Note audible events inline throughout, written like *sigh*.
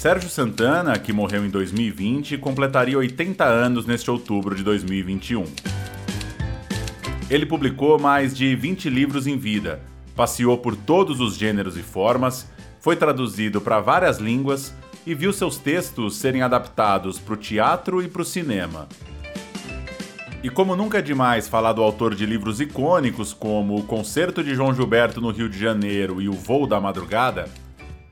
Sérgio Santana, que morreu em 2020, completaria 80 anos neste outubro de 2021. Ele publicou mais de 20 livros em vida, passeou por todos os gêneros e formas, foi traduzido para várias línguas e viu seus textos serem adaptados para o teatro e para o cinema. E como nunca é demais falar do autor de livros icônicos como O Concerto de João Gilberto no Rio de Janeiro e O Voo da Madrugada,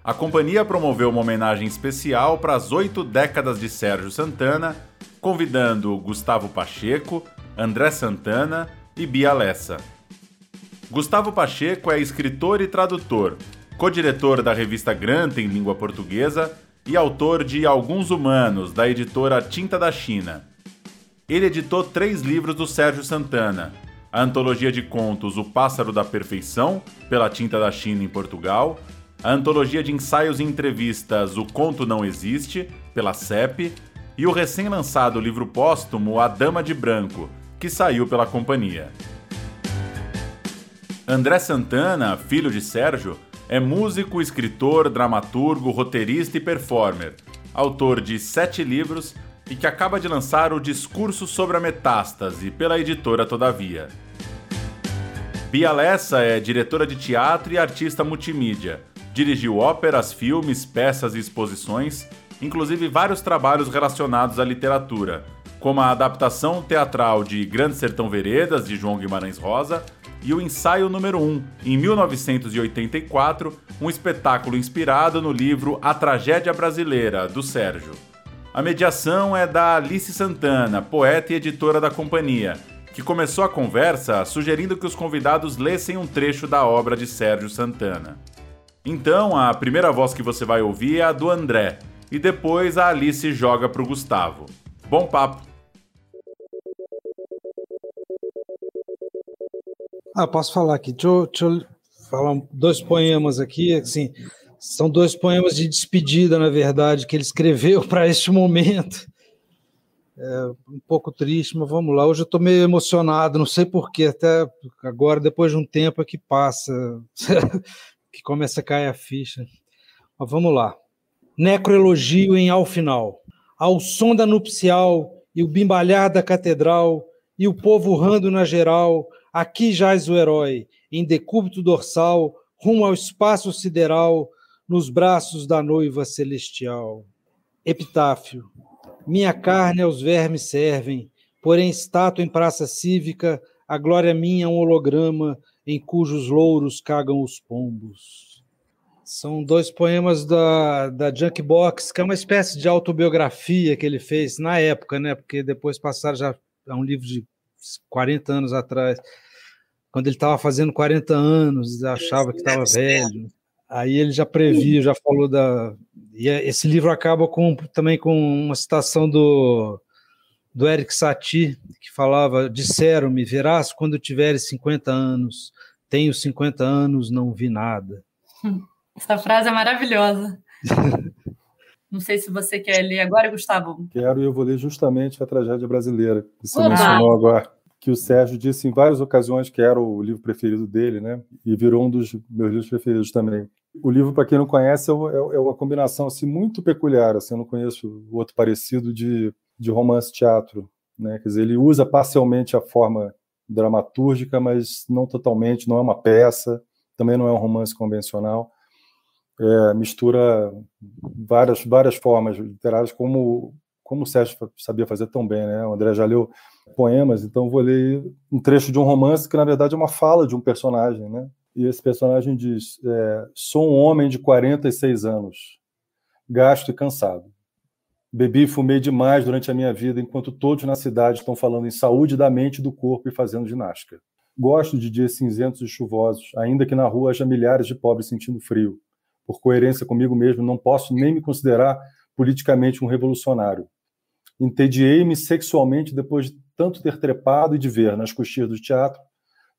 a companhia promoveu uma homenagem especial para as oito décadas de Sérgio Santana, convidando Gustavo Pacheco, André Santana e Bia Lessa. Gustavo Pacheco é escritor e tradutor, co-diretor da revista Granta em língua portuguesa e autor de Alguns Humanos, da editora Tinta da China. Ele editou três livros do Sérgio Santana: a antologia de contos O Pássaro da Perfeição, pela Tinta da China em Portugal, a antologia de ensaios e entrevistas O Conto Não Existe, pela CEP, e o recém-lançado livro póstumo A Dama de Branco, que saiu pela companhia. André Santana, filho de Sérgio, é músico, escritor, dramaturgo, roteirista e performer, autor de sete livros e que acaba de lançar o Discurso sobre a Metástase pela editora Todavia. Bia Lessa é diretora de teatro e artista multimídia. Dirigiu óperas, filmes, peças e exposições, inclusive vários trabalhos relacionados à literatura, como a adaptação teatral de Grande Sertão Veredas, de João Guimarães Rosa, e o Ensaio número 1, em 1984, um espetáculo inspirado no livro A Tragédia Brasileira, do Sérgio. A mediação é da Alice Santana, poeta e editora da companhia, que começou a conversa sugerindo que os convidados lessem um trecho da obra de Sérgio Santana. Então, a primeira voz que você vai ouvir é a do André, e depois a Alice joga para o Gustavo. Bom papo! Ah, posso falar aqui. Deixa eu, deixa eu falar dois poemas aqui. Assim, são dois poemas de despedida, na verdade, que ele escreveu para este momento. É um pouco triste, mas vamos lá. Hoje eu estou meio emocionado, não sei porquê, até agora, depois de um tempo é que passa, *laughs* que começa a cair a ficha. Mas vamos lá. Necroelogio em Ao Final. Ao som da nupcial e o bimbalhar da catedral e o povo urrando na geral, Aqui jaz o herói, em decúbito dorsal, rumo ao espaço sideral, nos braços da noiva celestial. Epitáfio. Minha carne aos vermes servem, porém estátua em praça cívica, a glória minha um holograma, em cujos louros cagam os pombos. São dois poemas da, da Junkbox, que é uma espécie de autobiografia que ele fez na época, né? Porque depois passaram já a um livro de 40 anos atrás, quando ele estava fazendo 40 anos, achava que estava velho. Aí ele já previa, já falou da. E é, esse livro acaba com, também com uma citação do, do Eric Satie, que falava: Disseram-me, verás quando tiveres 50 anos. Tenho 50 anos, não vi nada. *laughs* Essa frase é maravilhosa. *laughs* Não sei se você quer ler agora, Gustavo. Quero e eu vou ler justamente a tragédia brasileira, que você Oba! mencionou agora. Que o Sérgio disse em várias ocasiões que era o livro preferido dele, né? E virou um dos meus livros preferidos também. O livro, para quem não conhece, é, é, é uma combinação assim, muito peculiar. Assim, eu não conheço outro parecido de, de romance-teatro. Né? Quer dizer, ele usa parcialmente a forma dramatúrgica, mas não totalmente, não é uma peça, também não é um romance convencional é, mistura várias, várias formas literárias, como, como o Sérgio sabia fazer tão bem. Né? O André já leu poemas, então vou ler um trecho de um romance que, na verdade, é uma fala de um personagem. Né? E esse personagem diz: é, Sou um homem de 46 anos, gasto e cansado. Bebi e fumei demais durante a minha vida, enquanto todos na cidade estão falando em saúde da mente do corpo e fazendo ginástica. Gosto de dias cinzentos e chuvosos, ainda que na rua haja milhares de pobres sentindo frio por coerência comigo mesmo, não posso nem me considerar politicamente um revolucionário. Entediei-me sexualmente depois de tanto ter trepado e de ver nas coxias do teatro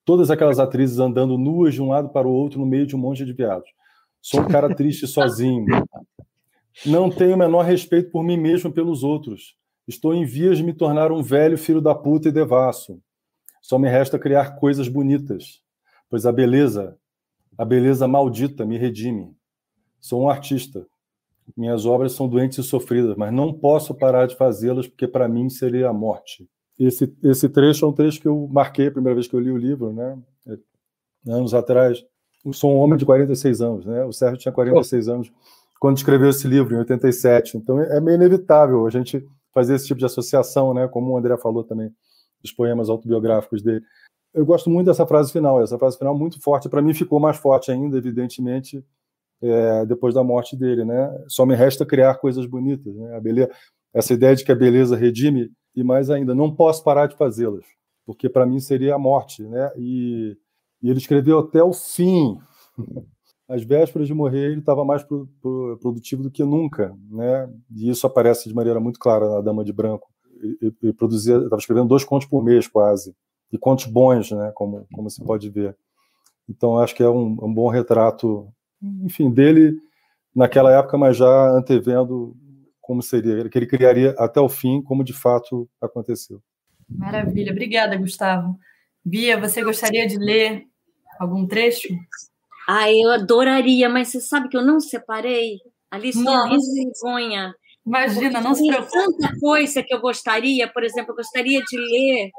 todas aquelas atrizes andando nuas de um lado para o outro no meio de um monte de viados. Sou um cara triste sozinho. Não tenho o menor respeito por mim mesmo e pelos outros. Estou em vias de me tornar um velho filho da puta e devasso. Só me resta criar coisas bonitas, pois a beleza, a beleza maldita me redime. Sou um artista. Minhas obras são doentes e sofridas, mas não posso parar de fazê-las porque para mim seria a morte. Esse, esse trecho é um trecho que eu marquei a primeira vez que eu li o livro, né? Anos atrás. Eu sou um homem de 46 anos, né? O Sérgio tinha 46 oh. anos quando escreveu esse livro, em 87. Então é meio inevitável a gente fazer esse tipo de associação, né? Como o André falou também, dos poemas autobiográficos dele. Eu gosto muito dessa frase final, essa frase final muito forte. Para mim ficou mais forte ainda, evidentemente, é, depois da morte dele, né? Só me resta criar coisas bonitas, né? A beleza, essa ideia de que a beleza redime e mais ainda, não posso parar de fazê-las, porque para mim seria a morte, né? E, e, ele escreveu até o fim. Às vésperas de morrer, ele estava mais pro, pro, produtivo do que nunca, né? E isso aparece de maneira muito clara na Dama de Branco. Ele produzia, estava escrevendo dois contos por mês quase, e contos bons, né? Como como se pode ver. Então acho que é um, um bom retrato enfim, dele naquela época, mas já antevendo como seria, que ele criaria até o fim, como de fato aconteceu. Maravilha, obrigada, Gustavo. Bia, você gostaria de ler algum trecho? Ah, eu adoraria, mas você sabe que eu não separei? Alice, não vergonha. Imagina, não se preocupe. tanta coisa que eu gostaria, por exemplo, eu gostaria de ler,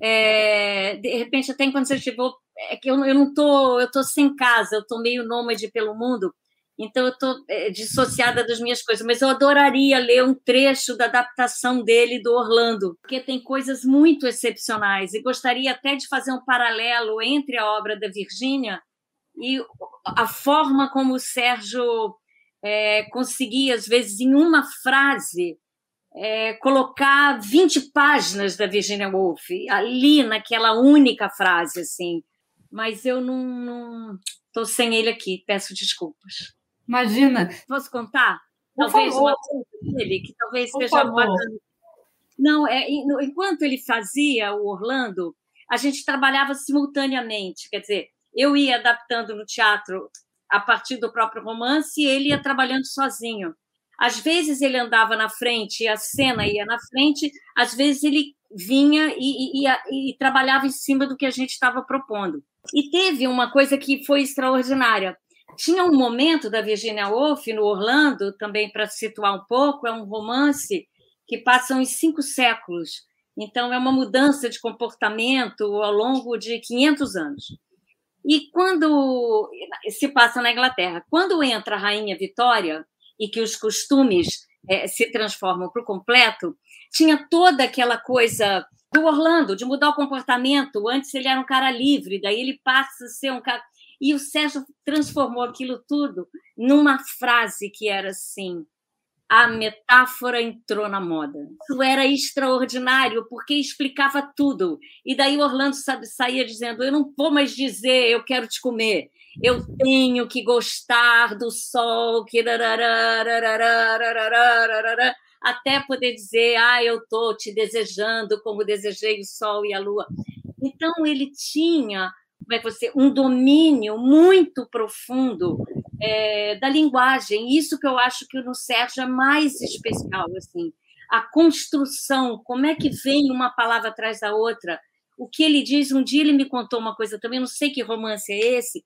é, de repente, até enquanto você estiver é que eu, eu não tô, eu tô sem casa, eu tô meio nômade pelo mundo, então eu tô é, dissociada das minhas coisas, mas eu adoraria ler um trecho da adaptação dele do Orlando, porque tem coisas muito excepcionais e gostaria até de fazer um paralelo entre a obra da Virgínia e a forma como o Sérgio é, conseguia, às vezes, em uma frase, é, colocar 20 páginas da Virginia Woolf ali naquela única frase, assim mas eu não estou sem ele aqui, peço desculpas. Imagina. Posso contar? Por talvez favor. uma dele, que talvez Por seja bacana. Não, é, enquanto ele fazia o Orlando, a gente trabalhava simultaneamente, quer dizer, eu ia adaptando no teatro a partir do próprio romance e ele ia trabalhando sozinho. Às vezes ele andava na frente e a cena ia na frente, às vezes ele vinha e, e, e, e trabalhava em cima do que a gente estava propondo. E teve uma coisa que foi extraordinária. Tinha um momento da Virginia Woolf no Orlando, também para situar um pouco, é um romance que passa uns cinco séculos. Então, é uma mudança de comportamento ao longo de 500 anos. E quando se passa na Inglaterra, quando entra a Rainha Vitória e que os costumes é, se transformam por completo, tinha toda aquela coisa do Orlando, de mudar o comportamento. Antes ele era um cara livre, daí ele passa a ser um cara. E o Sérgio transformou aquilo tudo numa frase que era assim: a metáfora entrou na moda. Isso era extraordinário, porque explicava tudo. E daí Orlando sabe, saía dizendo: Eu não vou mais dizer, eu quero te comer. Eu tenho que gostar do sol, que até poder dizer, ah, eu estou te desejando como desejei o sol e a lua. Então, ele tinha como é que você, um domínio muito profundo é, da linguagem. Isso que eu acho que no Sérgio é mais especial. assim A construção, como é que vem uma palavra atrás da outra. O que ele diz, um dia ele me contou uma coisa também, não sei que romance é esse,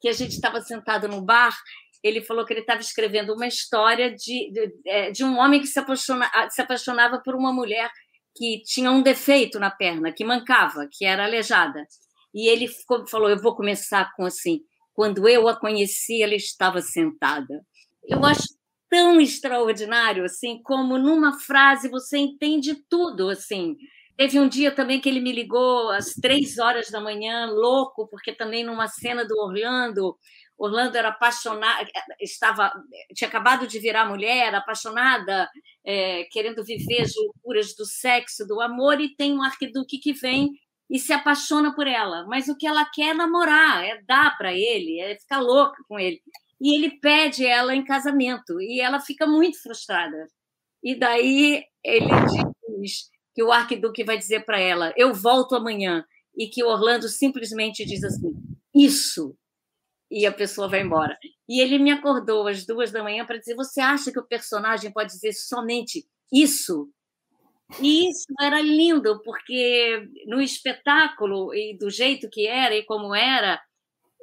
que a gente estava sentado no bar ele falou que ele estava escrevendo uma história de, de, é, de, um homem que se, apaixona, se apaixonava por uma mulher que tinha um defeito na perna, que mancava, que era aleijada. E ele ficou, falou: Eu vou começar com assim. Quando eu a conheci, ela estava sentada. Eu acho tão extraordinário assim, como numa frase você entende tudo assim. Teve um dia também que ele me ligou às três horas da manhã, louco, porque também numa cena do Orlando, Orlando era apaixonada, estava, tinha acabado de virar mulher, apaixonada, é, querendo viver as loucuras do sexo, do amor, e tem um arquiduque que vem e se apaixona por ela. Mas o que ela quer é namorar, é dar para ele, é ficar louca com ele. E ele pede ela em casamento, e ela fica muito frustrada. E daí ele diz que o arquiduque vai dizer para ela: Eu volto amanhã. E que Orlando simplesmente diz assim: Isso e a pessoa vai embora. E ele me acordou às duas da manhã para dizer: Você acha que o personagem pode dizer somente isso? E isso era lindo, porque no espetáculo, e do jeito que era e como era,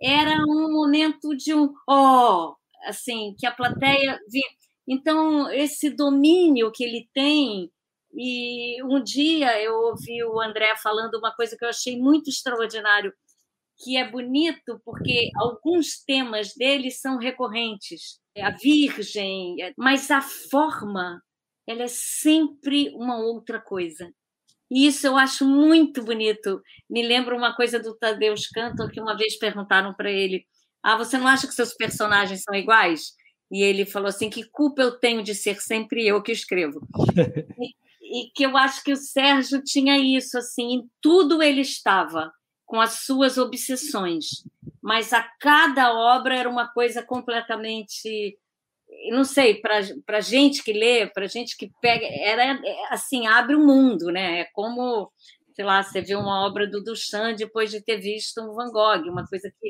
era um momento de um oh, assim, que a plateia via. Então, esse domínio que ele tem. E um dia eu ouvi o André falando uma coisa que eu achei muito extraordinário, que é bonito porque alguns temas dele são recorrentes. A Virgem, mas a forma, ela é sempre uma outra coisa. E isso eu acho muito bonito. Me lembra uma coisa do Tadeusz Cantor, que uma vez perguntaram para ele: Ah, você não acha que seus personagens são iguais? E ele falou assim: Que culpa eu tenho de ser sempre eu que escrevo? *laughs* e, e que eu acho que o Sérgio tinha isso, assim, em tudo ele estava, com as suas obsessões, mas a cada obra era uma coisa completamente não sei, para gente que lê, para gente que pega, era assim, abre o um mundo, né? É como, sei lá, você vê uma obra do Duchamp depois de ter visto um Van Gogh, uma coisa que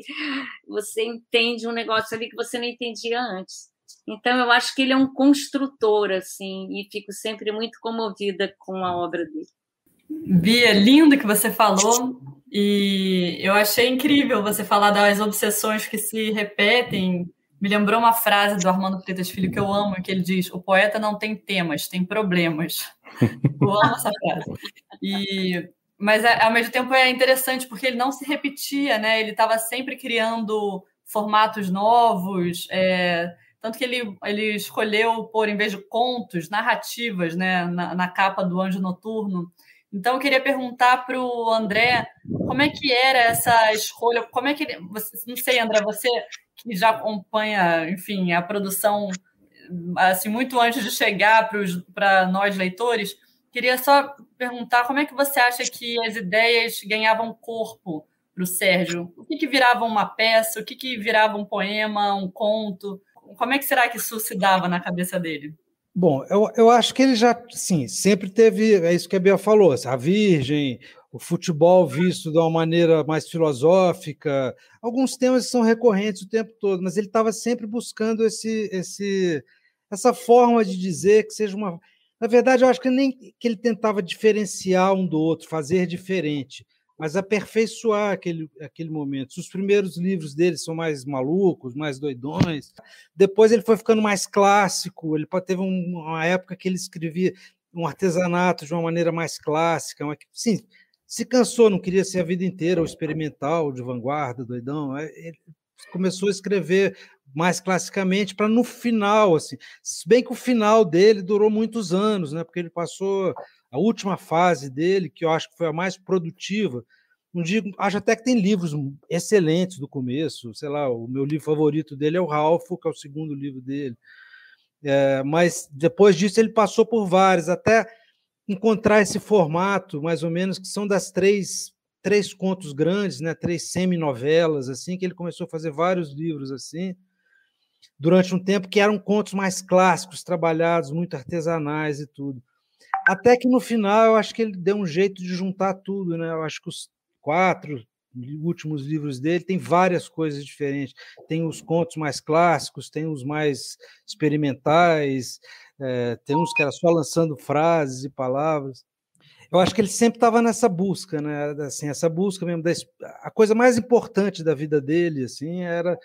você entende um negócio ali que você não entendia antes. Então, eu acho que ele é um construtor, assim, e fico sempre muito comovida com a obra dele. Bia, lindo que você falou, e eu achei incrível você falar das obsessões que se repetem me lembrou uma frase do Armando Freitas Filho que eu amo, que ele diz: o poeta não tem temas, tem problemas. *laughs* Eu amo essa frase. E, mas ao mesmo tempo é interessante porque ele não se repetia, né? Ele estava sempre criando formatos novos. É, tanto que ele, ele escolheu pôr, em vez de contos, narrativas né, na, na capa do Anjo Noturno. Então, eu queria perguntar para o André como é que era essa escolha, como é que. Você, não sei, André, você que já acompanha, enfim, a produção assim muito antes de chegar para nós leitores, queria só perguntar como é que você acha que as ideias ganhavam corpo para o Sérgio? O que, que virava uma peça? O que, que virava um poema, um conto? Como é que será que isso se dava na cabeça dele? Bom, eu, eu acho que ele já, sim, sempre teve, é isso que a Bia falou, a Virgem, o futebol visto de uma maneira mais filosófica, alguns temas são recorrentes o tempo todo, mas ele estava sempre buscando esse, esse, essa forma de dizer que seja uma. Na verdade, eu acho que nem que ele tentava diferenciar um do outro, fazer diferente, mas aperfeiçoar aquele, aquele momento. Os primeiros livros dele são mais malucos, mais doidões. Depois ele foi ficando mais clássico. Ele teve uma época que ele escrevia um artesanato de uma maneira mais clássica. Sim, se cansou, não queria ser a vida inteira o experimental, de vanguarda, doidão. Ele começou a escrever mais classicamente para no final, assim. Se bem que o final dele durou muitos anos, né? Porque ele passou a última fase dele, que eu acho que foi a mais produtiva. Não digo, acho até que tem livros excelentes do começo. Sei lá, o meu livro favorito dele é o Ralph, que é o segundo livro dele. É, mas depois disso ele passou por vários, até encontrar esse formato, mais ou menos, que são das três, três contos grandes, né, três seminovelas, assim, que ele começou a fazer vários livros assim, durante um tempo que eram contos mais clássicos, trabalhados, muito artesanais e tudo. Até que no final eu acho que ele deu um jeito de juntar tudo, né? Eu acho que os quatro últimos livros dele tem várias coisas diferentes. Tem os contos mais clássicos, tem os mais experimentais, é, tem uns que era só lançando frases e palavras. Eu acho que ele sempre estava nessa busca, né? Assim, essa busca mesmo. Da, a coisa mais importante da vida dele, assim, era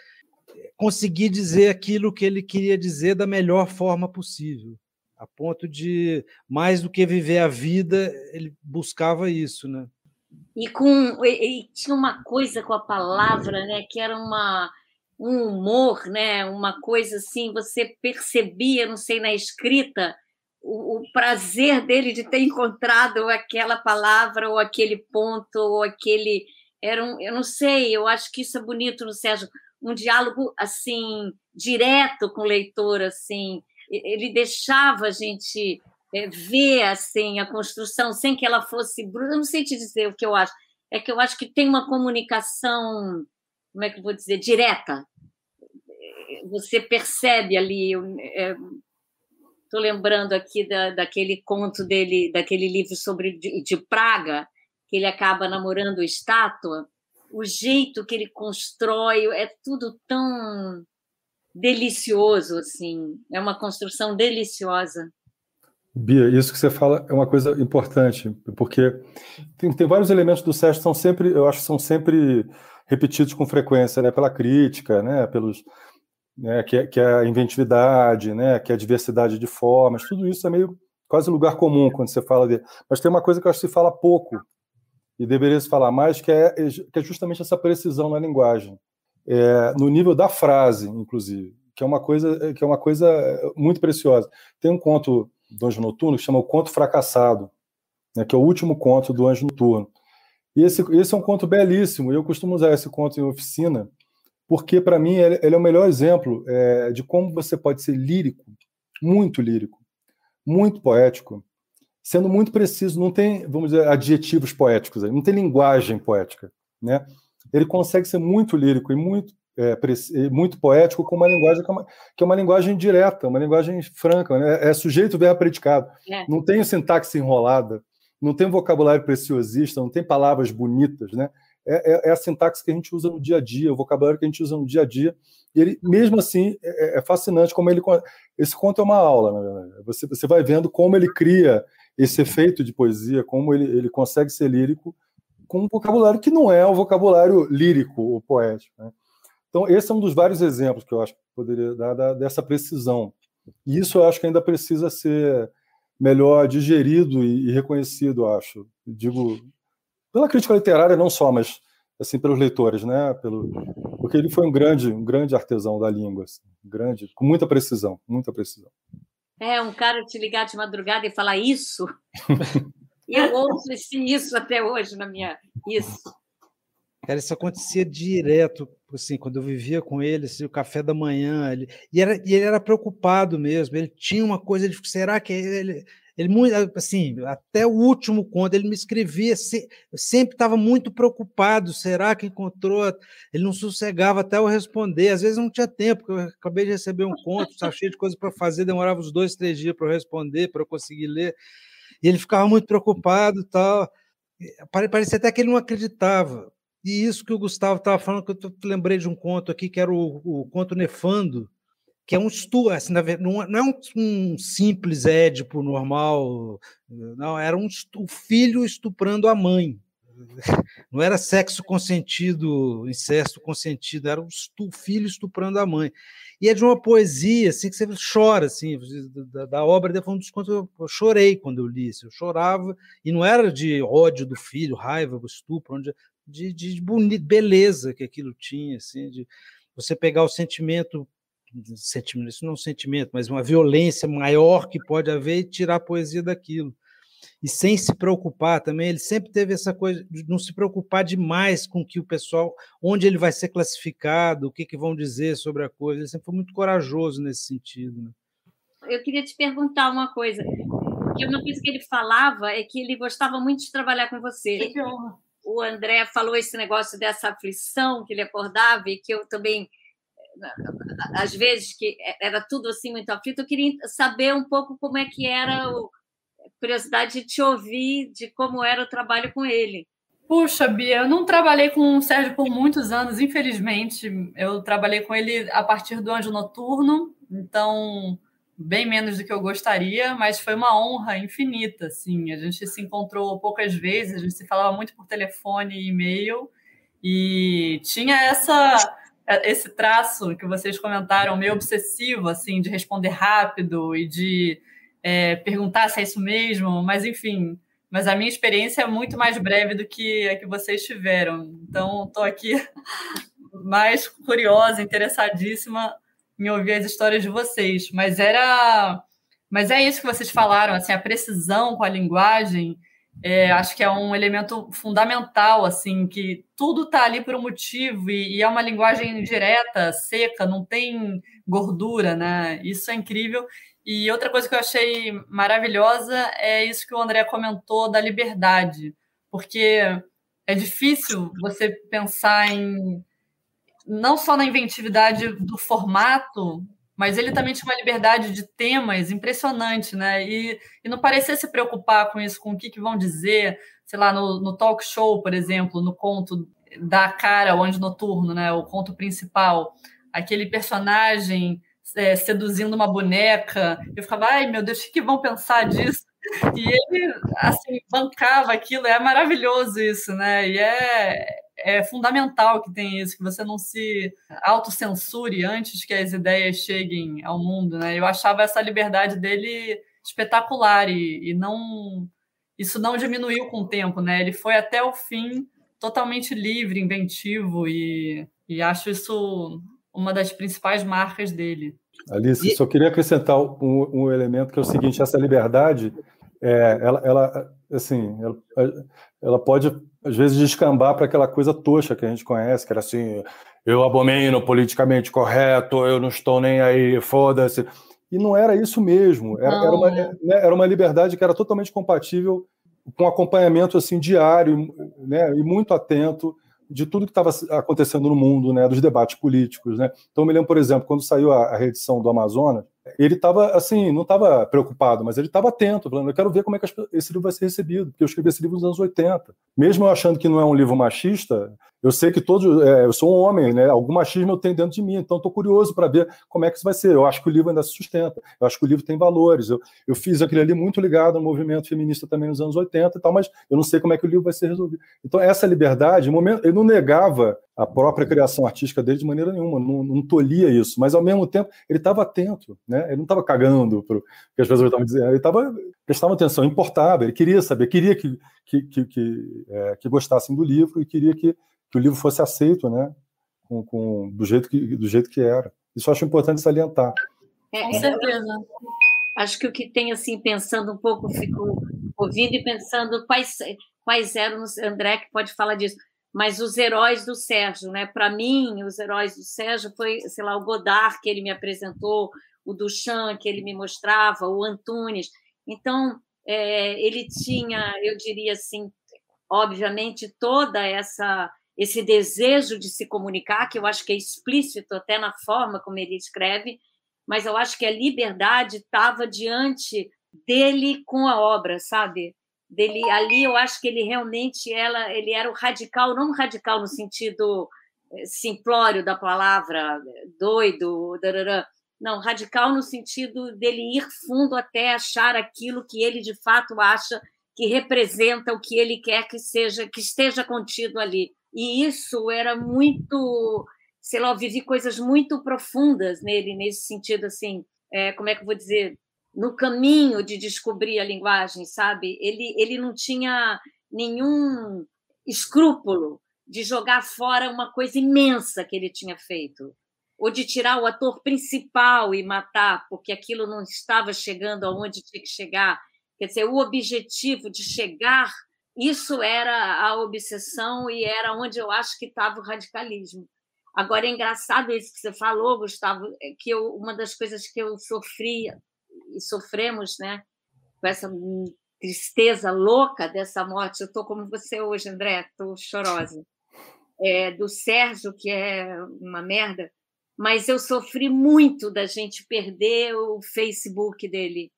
conseguir dizer aquilo que ele queria dizer da melhor forma possível, a ponto de mais do que viver a vida, ele buscava isso, né? E com e, e tinha uma coisa com a palavra, né? Que era uma um humor, né? Uma coisa assim, você percebia, não sei, na escrita, o, o, prazer dele de ter encontrado aquela palavra ou aquele ponto ou aquele era um, eu não sei, eu acho que isso é bonito no Sérgio, um diálogo assim direto com o leitor, assim, ele deixava a gente é, ver assim a construção sem que ela fosse, eu não sei te dizer o que eu acho, é que eu acho que tem uma comunicação, como é que eu vou dizer, direta você percebe ali. Estou é, lembrando aqui da, daquele conto dele, daquele livro sobre de, de Praga, que ele acaba namorando estátua. O jeito que ele constrói é tudo tão delicioso, assim. É uma construção deliciosa. Bia, isso que você fala é uma coisa importante, porque tem, tem vários elementos do Sérgio que são sempre, eu acho, são sempre repetidos com frequência, né? Pela crítica, né? Pelos né, que, é, que é a inventividade, né, que é a diversidade de formas, tudo isso é meio quase lugar comum quando você fala dele. Mas tem uma coisa que eu acho que se fala pouco e deveria se falar mais, que é, que é justamente essa precisão na linguagem, é, no nível da frase, inclusive, que é uma coisa que é uma coisa muito preciosa. Tem um conto do Anjo Noturno que chama O Conto Fracassado, né, que é o último conto do Anjo Noturno. E esse, esse é um conto belíssimo, e eu costumo usar esse conto em oficina, porque, para mim, ele, ele, é o melhor exemplo é, de como você pode ser lírico, muito lírico, muito poético, sendo muito preciso. Não tem, vamos dizer, adjetivos poéticos, não tem linguagem poética. Né? Ele consegue ser muito lírico e muito, é, muito poético com uma linguagem que é uma, que é uma linguagem direta, uma linguagem franca, né? é sujeito, verbo, predicado. É. Não tem sintaxe enrolada, não tem vocabulário preciosista, não tem palavras bonitas, né? É, é, é, a sintaxe que a gente usa no dia a dia, o vocabulário que a gente usa no dia a dia. E ele, mesmo assim, é, é, é fascinante como ele. Esse conto é uma aula, na verdade. Você, você vai vendo como ele cria esse efeito de poesia, como ele, ele consegue ser lírico com um vocabulário que não é um vocabulário lírico ou poético. Né? Então, esse é um dos vários exemplos que eu acho que poderia dar da, dessa precisão. E isso eu acho que ainda precisa ser melhor digerido e, e reconhecido, acho. Digo, pela crítica literária não só, mas assim pelos leitores, né? Pelo, porque ele foi um grande, um grande artesão da língua, assim, grande, com muita precisão, muita precisão. É, um cara te ligar de madrugada e falar isso. *laughs* eu ouço esse isso até hoje na minha isso. Cara, isso acontecia direto, assim, quando eu vivia com ele, assim, o café da manhã, ele, e, era, e ele era preocupado mesmo, ele tinha uma coisa de, será que ele, ele assim, até o último conto, ele me escrevia, se, sempre estava muito preocupado, será que encontrou, ele não sossegava até eu responder, às vezes não tinha tempo, porque eu acabei de receber um conto, estava cheio de coisa para fazer, demorava uns dois, três dias para eu responder, para eu conseguir ler, e ele ficava muito preocupado tal, parecia até que ele não acreditava, e isso que o Gustavo estava falando, que eu lembrei de um conto aqui, que era o, o conto Nefando, que é um estupro, assim, não, não é um, um, simples édipo normal, não, era um o filho estuprando a mãe. Não era sexo consentido, incesto consentido, era o filho estuprando a mãe. E é de uma poesia assim que você chora, assim, da, da obra de um dos contos eu, chorei quando eu li isso, eu chorava e não era de ódio do filho, raiva, estupro, onde de, de bonita, beleza que aquilo tinha, assim, de você pegar o sentimento, sentimento, isso não é um sentimento, mas uma violência maior que pode haver e tirar a poesia daquilo. E sem se preocupar também, ele sempre teve essa coisa de não se preocupar demais com que o pessoal, onde ele vai ser classificado, o que, que vão dizer sobre a coisa. Ele sempre foi muito corajoso nesse sentido. Né? Eu queria te perguntar uma coisa. Porque uma coisa que ele falava é que ele gostava muito de trabalhar com você. Que honra o André falou esse negócio dessa aflição que ele acordava e que eu também às vezes que era tudo assim muito aflito, eu queria saber um pouco como é que era o curiosidade de te ouvir de como era o trabalho com ele. Puxa, Bia, eu não trabalhei com o Sérgio por muitos anos, infelizmente. Eu trabalhei com ele a partir do Anjo Noturno, então bem menos do que eu gostaria, mas foi uma honra infinita, assim. A gente se encontrou poucas vezes, a gente se falava muito por telefone e e-mail, e tinha essa esse traço que vocês comentaram, meio obsessivo, assim, de responder rápido e de é, perguntar se é isso mesmo, mas enfim. Mas a minha experiência é muito mais breve do que a que vocês tiveram. Então, estou aqui *laughs* mais curiosa, interessadíssima em ouvir as histórias de vocês, mas era, mas é isso que vocês falaram, assim, a precisão com a linguagem, é, acho que é um elemento fundamental, assim, que tudo está ali por um motivo e, e, é uma linguagem direta, seca, não tem gordura, né? Isso é incrível. E outra coisa que eu achei maravilhosa é isso que o André comentou da liberdade, porque é difícil você pensar em não só na inventividade do formato, mas ele também tinha uma liberdade de temas impressionante, né? E, e não parecia se preocupar com isso, com o que, que vão dizer, sei lá, no, no talk show, por exemplo, no conto da cara, o Anjo Noturno, né? O conto principal, aquele personagem é, seduzindo uma boneca. Eu ficava, ai meu Deus, o que, vão pensar disso? E ele, assim, bancava aquilo, é maravilhoso isso, né? E é, é fundamental que tenha isso, que você não se autocensure antes que as ideias cheguem ao mundo, né? Eu achava essa liberdade dele espetacular e, e não isso não diminuiu com o tempo, né? Ele foi até o fim totalmente livre, inventivo e, e acho isso uma das principais marcas dele. Alice, e... só queria acrescentar um, um, elemento que é o seguinte: essa liberdade, é, ela, ela, assim, ela, ela pode às vezes descambar para aquela coisa toxa que a gente conhece, que era assim, eu abomino politicamente correto, eu não estou nem aí, foda-se. E não era isso mesmo. Era, era, uma, né, era uma liberdade que era totalmente compatível com acompanhamento assim diário, né, e muito atento de tudo que estava acontecendo no mundo, né, dos debates políticos, né. Então, eu me lembro, por exemplo, quando saiu a, a reedição do Amazonas, ele estava assim, não estava preocupado, mas ele estava atento, falando: eu quero ver como é que esse livro vai ser recebido, porque eu escrevi esse livro nos anos 80. Mesmo eu achando que não é um livro machista, eu sei que todos. É, eu sou um homem, né? Algum machismo eu tenho dentro de mim, então estou curioso para ver como é que isso vai ser. Eu acho que o livro ainda se sustenta, eu acho que o livro tem valores. Eu, eu fiz aquele ali muito ligado ao movimento feminista também nos anos 80 e tal, mas eu não sei como é que o livro vai ser resolvido. Então, essa liberdade, momento, ele não negava a própria criação artística dele de maneira nenhuma, não, não tolhia isso, mas ao mesmo tempo ele estava atento, né? ele não estava cagando para o que as pessoas estavam dizendo, ele estava prestava atenção, importava, ele queria saber, queria que, que, que, que, é, que gostassem do livro e queria que que o livro fosse aceito, né? Com, com, do, jeito que, do jeito que era. Isso eu acho importante salientar. É, com certeza. Acho que o que tem, assim, pensando um pouco, fico ouvindo e pensando quais, quais eram, André que pode falar disso, mas os heróis do Sérgio, né? Para mim, os heróis do Sérgio foi, sei lá, o Godard que ele me apresentou, o Duchamp que ele me mostrava, o Antunes. Então, é, ele tinha, eu diria assim, obviamente toda essa esse desejo de se comunicar, que eu acho que é explícito até na forma como ele escreve, mas eu acho que a liberdade estava diante dele com a obra, sabe? Dele ali, eu acho que ele realmente ela, ele era o radical, não radical no sentido eh, simplório da palavra, doido, não, radical no sentido dele ir fundo até achar aquilo que ele de fato acha que representa o que ele quer que seja, que esteja contido ali e isso era muito, sei lá, eu vivi coisas muito profundas nele, nesse sentido, assim, é, como é que eu vou dizer? No caminho de descobrir a linguagem, sabe? Ele, ele não tinha nenhum escrúpulo de jogar fora uma coisa imensa que ele tinha feito, ou de tirar o ator principal e matar, porque aquilo não estava chegando aonde tinha que chegar. Quer dizer, o objetivo de chegar isso era a obsessão e era onde eu acho que estava o radicalismo. Agora é engraçado isso que você falou, Gustavo, é que eu, uma das coisas que eu sofria e sofremos, né, com essa tristeza louca dessa morte. Eu estou como você hoje, André, estou chorosa. É, do Sérgio, que é uma merda, mas eu sofri muito da gente perder o Facebook dele,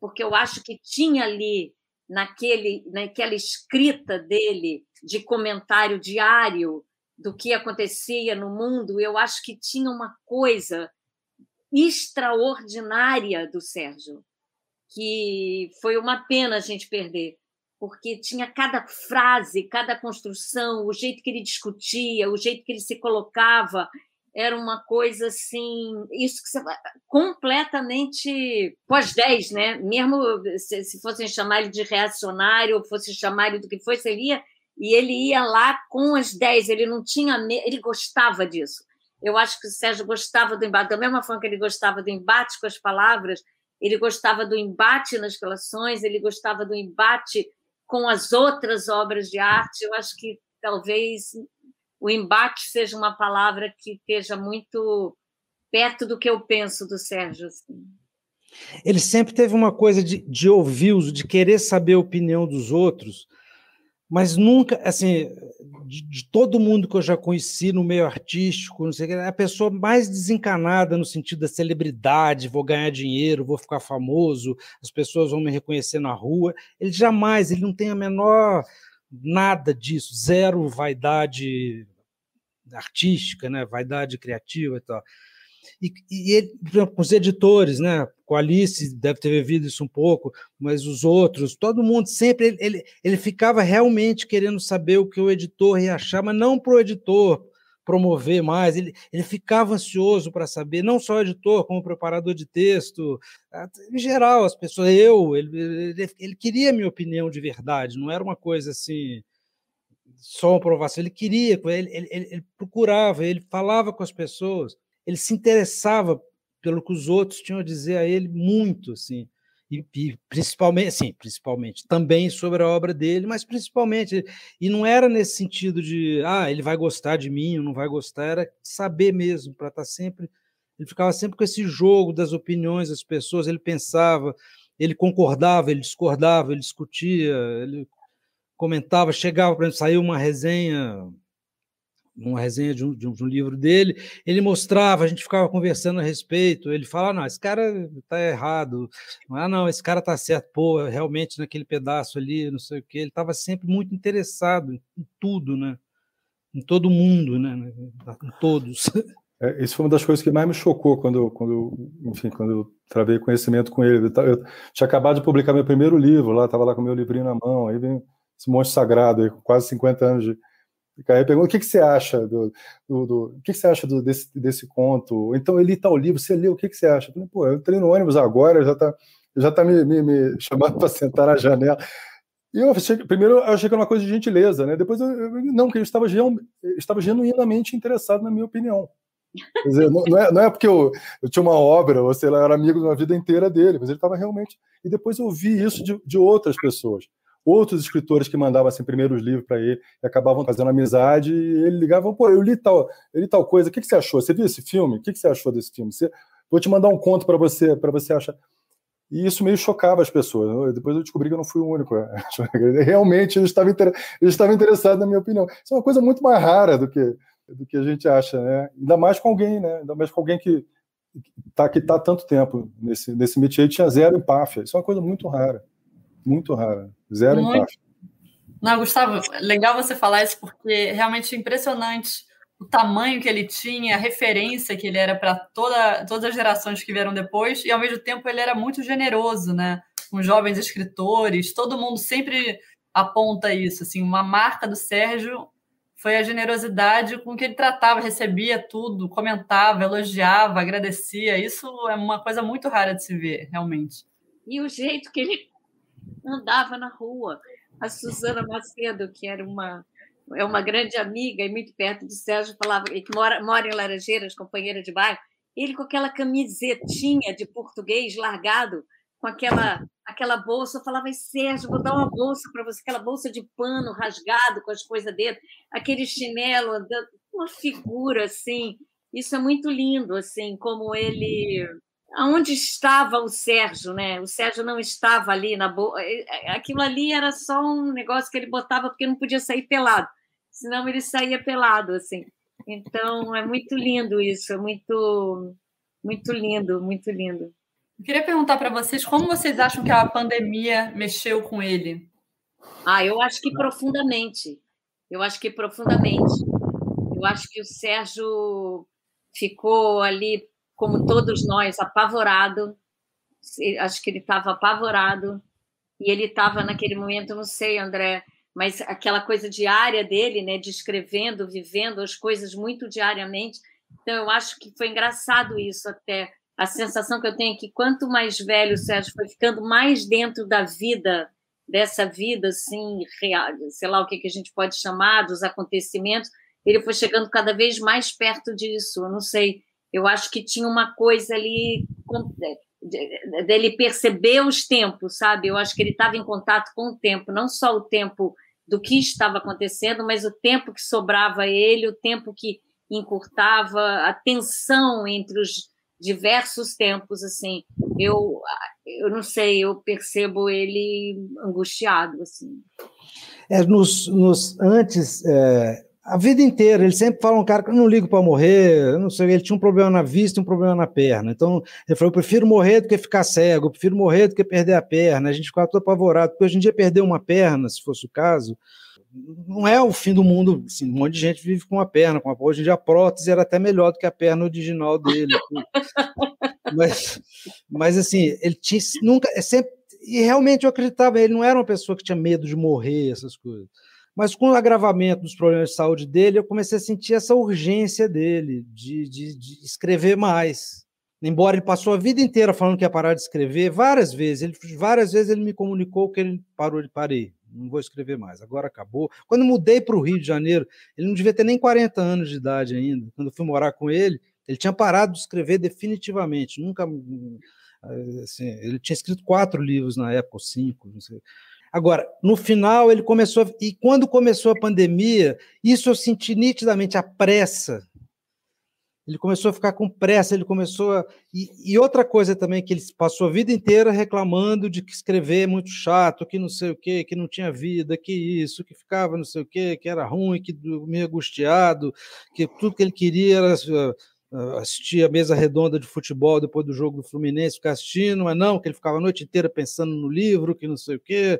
porque eu acho que tinha ali naquele, naquela escrita dele de comentário diário do que acontecia no mundo, eu acho que tinha uma coisa extraordinária do Sérgio, que foi uma pena a gente perder, porque tinha cada frase, cada construção, o jeito que ele discutia, o jeito que ele se colocava, era uma coisa assim, isso que você completamente pós-10, né? Mesmo se, se fossem chamar ele de reacionário, ou fossem chamar ele do que fosse, ele ia, e ele ia lá com as 10, ele não tinha, ele gostava disso. Eu acho que o Sérgio gostava do embate, da mesma forma que ele gostava do embate com as palavras, ele gostava do embate nas relações, ele gostava do embate com as outras obras de arte. Eu acho que talvez o embate seja uma palavra que esteja muito perto do que eu penso do Sérgio. Assim. Ele sempre teve uma coisa de, de ouvir, de querer saber a opinião dos outros, mas nunca, assim, de, de, todo mundo que eu já conheci no meio artístico, não sei o que, a pessoa mais desencanada no sentido da celebridade, vou ganhar dinheiro, vou ficar famoso, as pessoas vão me reconhecer na rua. Ele jamais, ele não tem a menor nada disso, zero vaidade artística, né, vaidade criativa e tal. E, e ele, com os editores, né? Com a Alice, deve ter vivido isso um pouco, mas os outros, todo mundo sempre ele, ele, ele ficava realmente querendo saber o que o editor ia achar, mas não para o editor promover mais, ele, ele ficava ansioso para saber, não só o editor, como o preparador de texto, em geral, as pessoas, eu, ele, ele, ele queria a minha opinião de verdade, não era uma coisa assim só uma aprovação, ele queria, ele, ele, ele, procurava, ele falava com as pessoas, ele se interessava pelo que os outros tinham a dizer a ele muito, assim, e, e principalmente, assim, principalmente, também sobre a obra dele, mas principalmente, e não era nesse sentido de, ah, ele vai gostar de mim ou não vai gostar, era saber mesmo, para estar tá sempre, ele ficava sempre com esse jogo das opiniões das pessoas, ele pensava, ele concordava, ele discordava, ele discutia, ele comentava, chegava, para saiu uma resenha, uma resenha de um, de um, livro dele, ele mostrava, a gente ficava conversando a respeito, ele falava, não, esse cara está errado, ah, não, esse cara está certo, pô, realmente naquele pedaço ali, não sei o quê, ele estava sempre muito interessado em tudo, né? Em todo mundo, né? Em todos. É, isso foi uma das coisas que mais me chocou quando, quando, enfim, quando eu travei conhecimento com ele. Eu tinha acabado de publicar meu primeiro livro, lá estava lá com meu livrinho na mão, aí vem esse monstro sagrado aí, com quase 50 anos de, carreira, pergunta o que, que você acha do, do, do, o que, que você acha do, desse, desse conto? Então ele está o livro, você leu, o que, que você acha? Eu falei, pô, eu entrei no ônibus agora, já está já tá me, me, me *laughs* chamando para sentar na janela. E eu achei, primeiro eu achei que era uma coisa de gentileza, né? Depois eu, eu não, que ele estava, estava genuinamente interessado na minha opinião. Quer dizer, não, não, é, não é porque eu, eu tinha uma obra, ou sei lá, eu era amigo de uma vida inteira dele, mas ele estava realmente. E depois eu vi isso de, de outras pessoas outros escritores que mandavam assim, primeiros livros para ele e acabavam fazendo amizade e ele ligava, pô, eu li tal, eu li tal coisa, o que, que você achou? Você viu esse filme? O que, que você achou desse filme? Você, vou te mandar um conto para você, para você achar. E isso meio chocava as pessoas. Depois eu descobri que eu não fui o único. *laughs* Realmente eles estavam, inter... interessados na minha opinião. Isso é uma coisa muito mais rara do que, do que a gente acha, né? Ainda mais com alguém, né? Ainda mais com alguém que está que tá há tanto tempo nesse, nesse métier e tinha zero empáfia. Isso é uma coisa muito rara. Muito rara. Zero Muito... empate. Não, Gustavo, legal você falar isso, porque realmente é impressionante o tamanho que ele tinha, a referência que ele era para toda, todas as gerações que vieram depois, e ao mesmo tempo ele era muito generoso, né? Com jovens escritores, todo mundo sempre aponta isso. Assim, uma marca do Sérgio foi a generosidade com que ele tratava, recebia tudo, comentava, elogiava, agradecia. Isso é uma coisa muito rara de se ver, realmente. E o jeito que ele andava na rua. A Suzana Macedo, que era uma é uma grande amiga e muito perto do Sérgio, falava que mora, mora em Laranjeiras, companheira de bairro, ele com aquela camisetinha de português largado, com aquela aquela bolsa, eu falava, Sérgio, vou dar uma bolsa para você, aquela bolsa de pano rasgado com as coisas dentro, aquele chinelo, uma figura assim, isso é muito lindo, assim, como ele aonde estava o Sérgio, né? O Sérgio não estava ali na boa. É, é, aquilo ali era só um negócio que ele botava porque não podia sair pelado, senão ele saía pelado, assim. Então é muito lindo isso, é muito, muito lindo, muito lindo. Eu queria perguntar para vocês como vocês acham que a pandemia mexeu com ele? Ah, eu acho que profundamente. Eu acho que profundamente. Eu acho que o Sérgio ficou ali como todos nós, apavorado. Acho que ele estava apavorado. E ele estava naquele momento, não sei, André, mas aquela coisa diária dele, né, descrevendo, vivendo as coisas muito diariamente. Então, eu acho que foi engraçado isso até. A sensação que eu tenho é que quanto mais velho o Sérgio foi ficando mais dentro da vida, dessa vida, assim, real, sei lá o que, que a gente pode chamar, dos acontecimentos, ele foi chegando cada vez mais perto disso. Eu não sei eu acho que tinha uma coisa ali dele perceber os tempos, sabe? Eu acho que ele estava em contato com o tempo, não só o tempo do que estava acontecendo, mas o tempo que sobrava a ele, o tempo que encurtava, a tensão entre os diversos tempos, assim. Eu, eu não sei, eu percebo ele angustiado, assim. É, nos, nos antes é a vida inteira, ele sempre fala um cara que eu não ligo para morrer, não sei, ele tinha um problema na vista e um problema na perna. Então, ele falou: eu prefiro morrer do que ficar cego, eu prefiro morrer do que perder a perna. A gente ficava todo apavorado, porque hoje em dia perder uma perna, se fosse o caso, não é o fim do mundo. Assim, um monte de gente vive com uma perna, com uma hoje em dia a prótese era até melhor do que a perna original dele. *laughs* mas, mas assim, ele tinha nunca, é sempre e realmente eu acreditava, ele não era uma pessoa que tinha medo de morrer, essas coisas. Mas com o agravamento dos problemas de saúde dele, eu comecei a sentir essa urgência dele de, de, de escrever mais. Embora ele passou a vida inteira falando que ia parar de escrever, várias vezes, ele, várias vezes ele me comunicou que ele parou de parei, não vou escrever mais, agora acabou. Quando mudei para o Rio de Janeiro, ele não devia ter nem 40 anos de idade ainda. Quando fui morar com ele, ele tinha parado de escrever definitivamente, nunca Assim, ele tinha escrito quatro livros na época, ou cinco, não sei. Agora, no final, ele começou. E quando começou a pandemia, isso eu senti nitidamente a pressa. Ele começou a ficar com pressa, ele começou a. E, e, outra coisa também, que ele passou a vida inteira reclamando de que escrever é muito chato, que não sei o quê, que não tinha vida, que isso, que ficava não sei o quê, que era ruim, que meio angustiado, que tudo que ele queria era assistir a mesa redonda de futebol depois do jogo do Fluminense, ficar assistindo, mas não, que ele ficava a noite inteira pensando no livro, que não sei o quê.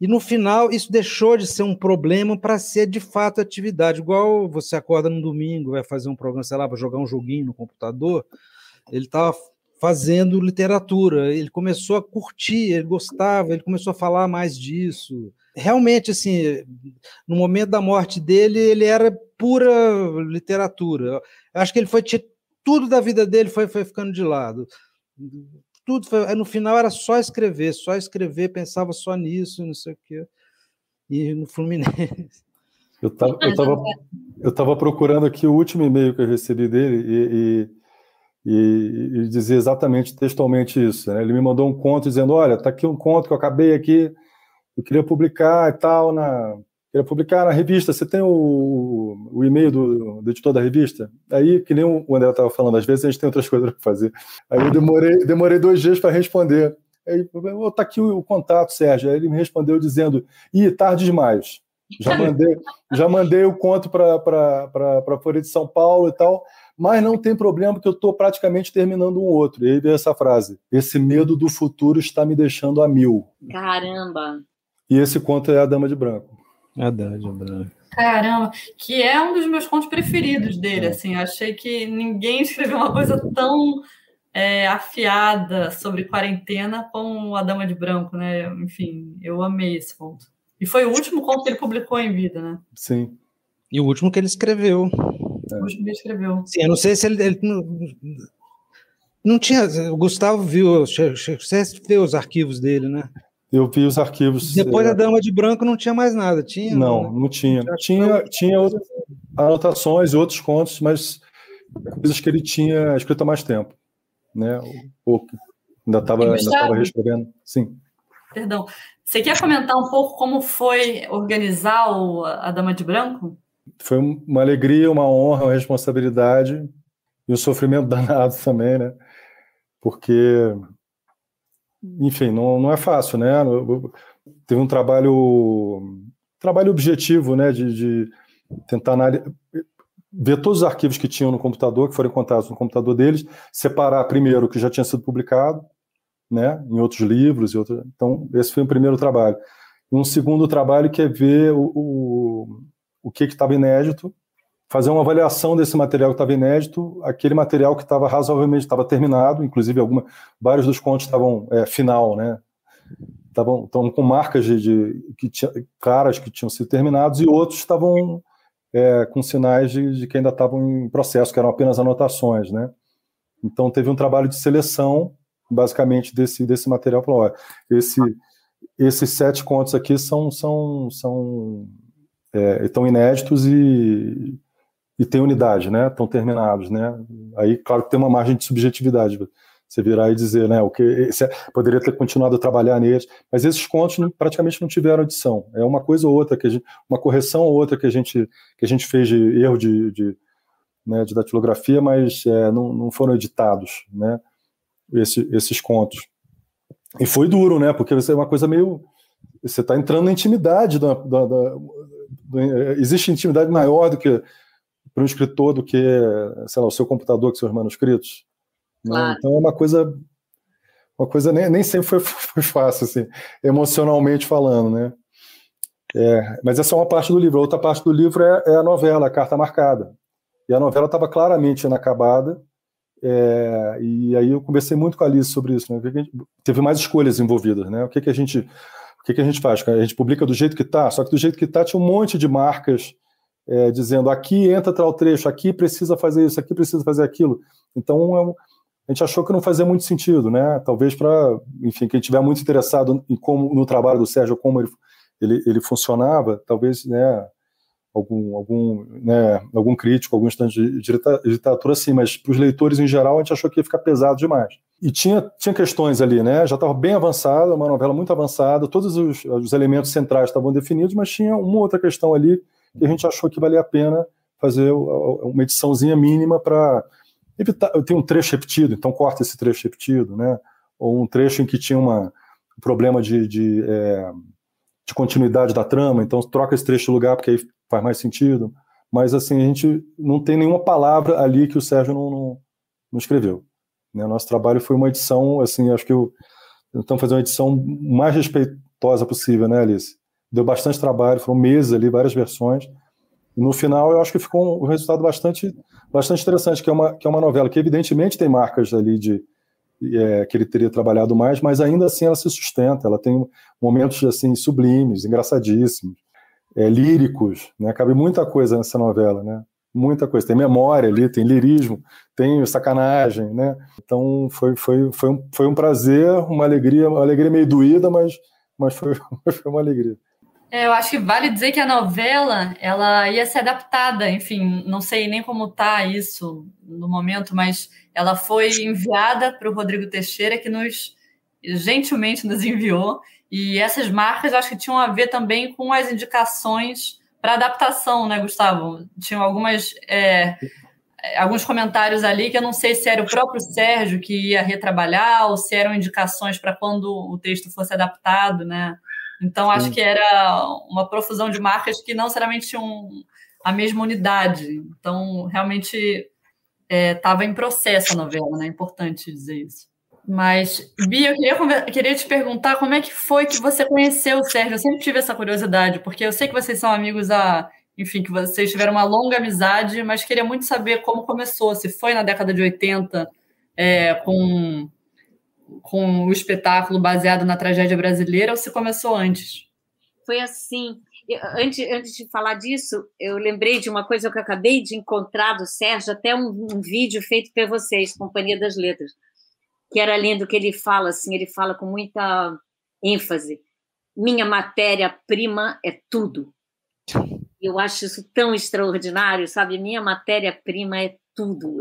E no final, isso deixou de ser um problema para ser de fato atividade. Igual você acorda no domingo, vai fazer um programa, sei lá, vai jogar um joguinho no computador. Ele estava fazendo literatura, ele começou a curtir, ele gostava, ele começou a falar mais disso. Realmente, assim, no momento da morte dele, ele era pura literatura. Eu acho que ele foi tudo da vida dele foi, foi ficando de lado. Tudo foi, no final era só escrever, só escrever, pensava só nisso, não sei o quê. E no Fluminense. *laughs* Eu estava eu tava, procurando aqui o último e-mail que eu recebi dele e, e, e, dizia exatamente textualmente isso. Né? Ele me mandou um conto dizendo: Olha, tá aqui um conto que eu acabei aqui, eu queria publicar e tal na, publicar na revista, você tem o, o e-mail do, do, editor da revista? Aí, que nem o André estava falando, às vezes a gente tem outras coisas para fazer. Aí eu demorei, demorei dois dias para responder. Aí, oh, tá aqui o, o, contato, Sérgio. Aí ele me respondeu dizendo, ih, tarde demais. Já *laughs* mandei, já mandei o conto para a Folha de São Paulo e tal, mas não tem problema, porque eu estou praticamente terminando um outro. E aí veio essa frase: Esse medo do futuro está me deixando a mil. Caramba! E esse conto é A Dama de Branco. Verdade, verdade. Caramba, que é um dos meus contos preferidos dele. É. Assim, achei que ninguém escreveu uma coisa tão é, afiada sobre quarentena como a Dama de Branco, né? Enfim, eu amei esse conto. E foi o último conto que ele publicou em vida, né? Sim. E o último que ele escreveu. É. O último que ele escreveu. Sim, eu não sei se ele, ele não, não tinha. O Gustavo viu, você viu os arquivos dele, né? Eu vi os arquivos. Depois é... da Dama de Branco não tinha mais nada, tinha? Não, não, não tinha. Tinha, tinha outras anotações e outros contos, mas coisas que ele tinha escrito há mais tempo. Né? Ou, ainda estava reescrevendo. Sim. Perdão. Você quer comentar um pouco como foi organizar o, a Dama de Branco? Foi uma alegria, uma honra, uma responsabilidade e um sofrimento *laughs* danado também, né? Porque enfim, não, não é fácil, né? Teve um trabalho, trabalho objetivo, né, de, de tentar ver todos os arquivos que tinham no computador, que foram encontrados no computador deles, separar primeiro o que já tinha sido publicado, né, em outros livros e outros. Então, esse foi o primeiro trabalho. E um segundo trabalho que é ver o, o, o que estava inédito fazer uma avaliação desse material que estava inédito, aquele material que estava razoavelmente estava terminado, inclusive alguma, vários dos contos estavam é, final, né? Estavam, com marcas de, de que tinha, claras que tinham sido terminados e outros estavam é, com sinais de, de, que ainda estavam em processo, que eram apenas anotações, né? Então teve um trabalho de seleção, basicamente desse desse material. Falou, olha, esse esses sete contos aqui são são são é, estão inéditos e e tem unidade, né? Estão terminados, né? Aí, claro que tem uma margem de subjetividade. Você virar e dizer, né? O que poderia ter continuado a trabalhar neles, mas esses contos não, praticamente não tiveram edição. É uma coisa ou outra que gente, uma correção ou outra que a gente que a gente fez de erro de, de, né, de datilografia, mas é, não, não foram editados, né? Esse, esses contos. E foi duro, né? Porque você é uma coisa meio você está entrando na intimidade da, da, da, da, existe intimidade maior do que para um escritor do que, sei lá, o seu computador com seus manuscritos. Né? Claro. Né? Então é uma coisa, uma coisa nem, nem sempre foi, *laughs* foi fácil, assim, emocionalmente falando, né? É, mas essa é uma parte do livro. A outra parte do livro é, é a novela, a Carta Marcada. E a novela estava claramente inacabada. É, e aí eu conversei muito com a Alice sobre isso. Né? Teve mais escolhas envolvidas. Né? O que, que a gente o que, que a gente faz? A gente publica do jeito que está, só que do jeito que está tinha um monte de marcas é, dizendo aqui entra tal trecho, aqui precisa fazer isso, aqui precisa fazer aquilo. Então é a gente achou que não fazia muito sentido, né? Talvez para, enfim, quem estiver muito interessado em como no trabalho do Sérgio, como ele, ele, ele funcionava, talvez, né, algum, algum, né, algum crítico, algum estante de literatura, sim, mas para os leitores em geral a gente achou que ia ficar pesado demais. E tinha, tinha questões ali, né? Já estava bem avançada, uma novela muito avançada, todos os, os elementos centrais estavam definidos, mas tinha uma outra questão ali que a gente achou que valia a pena fazer uma ediçãozinha mínima para evitar. Tem um trecho repetido, então corta esse trecho repetido, né? Ou um trecho em que tinha uma, um problema de, de, é, de continuidade da trama, então troca esse trecho de lugar porque aí faz mais sentido. Mas assim, a gente não tem nenhuma palavra ali que o Sérgio não, não, não escreveu. Né? Nosso trabalho foi uma edição, assim, acho que eu, estamos fazendo uma edição mais respeitosa possível, né, Alice? Deu bastante trabalho, foram meses ali, várias versões. E no final, eu acho que ficou um resultado bastante, bastante interessante, que é uma, que é uma novela que, evidentemente, tem marcas ali de é, que ele teria trabalhado mais, mas ainda assim ela se sustenta, ela tem momentos assim sublimes, engraçadíssimos, é, líricos, né? Cabe muita coisa nessa novela, né? muita coisa. Tem memória ali, tem lirismo, tem sacanagem, né? Então foi, foi, foi, um, foi um prazer, uma alegria, uma alegria meio doída, mas, mas foi, *laughs* foi uma alegria. É, eu acho que vale dizer que a novela ela ia ser adaptada, enfim, não sei nem como está isso no momento, mas ela foi enviada para o Rodrigo Teixeira, que nos gentilmente nos enviou. E essas marcas acho que tinham a ver também com as indicações para adaptação, né, Gustavo? Tinham algumas é, alguns comentários ali que eu não sei se era o próprio Sérgio que ia retrabalhar ou se eram indicações para quando o texto fosse adaptado, né? Então acho que era uma profusão de marcas que não necessariamente tinham a mesma unidade. Então realmente estava é, em processo a novela, né? É importante dizer isso. Mas, Bia, eu queria, queria, te perguntar como é que foi que você conheceu o Sérgio. Eu sempre tive essa curiosidade, porque eu sei que vocês são amigos há. Enfim, que vocês tiveram uma longa amizade, mas queria muito saber como começou. Se foi na década de 80, é, com, com o espetáculo baseado na tragédia brasileira, ou se começou antes? Foi assim. Eu, antes, antes de falar disso, eu lembrei de uma coisa que eu acabei de encontrar do Sérgio, até um, um vídeo feito por vocês, Companhia das Letras que era lindo que ele fala assim, ele fala com muita ênfase. Minha matéria-prima é tudo. Eu acho isso tão extraordinário, sabe? Minha matéria-prima é tudo.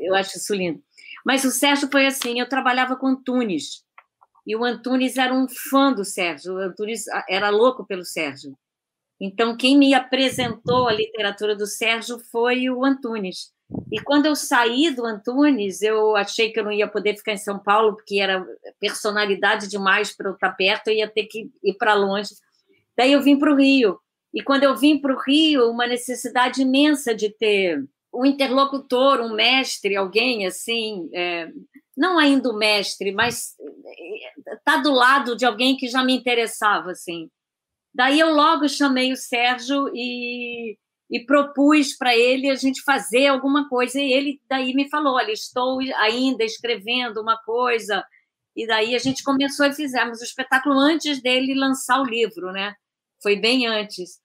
Eu acho isso lindo. Mas o Sérgio foi assim, eu trabalhava com Antunes. E o Antunes era um fã do Sérgio, o Antunes era louco pelo Sérgio. Então, quem me apresentou a literatura do Sérgio foi o Antunes. E quando eu saí do Antunes, eu achei que eu não ia poder ficar em São Paulo, porque era personalidade demais para eu estar perto, eu ia ter que ir para longe. Daí eu vim para o Rio. E quando eu vim para o Rio, uma necessidade imensa de ter um interlocutor, um mestre, alguém assim, é, não ainda o mestre, mas tá do lado de alguém que já me interessava, assim. Daí eu logo chamei o Sérgio e e propus para ele a gente fazer alguma coisa. E ele daí me falou: Olha, estou ainda escrevendo uma coisa. E daí a gente começou e fizemos o espetáculo antes dele lançar o livro, né? Foi bem antes.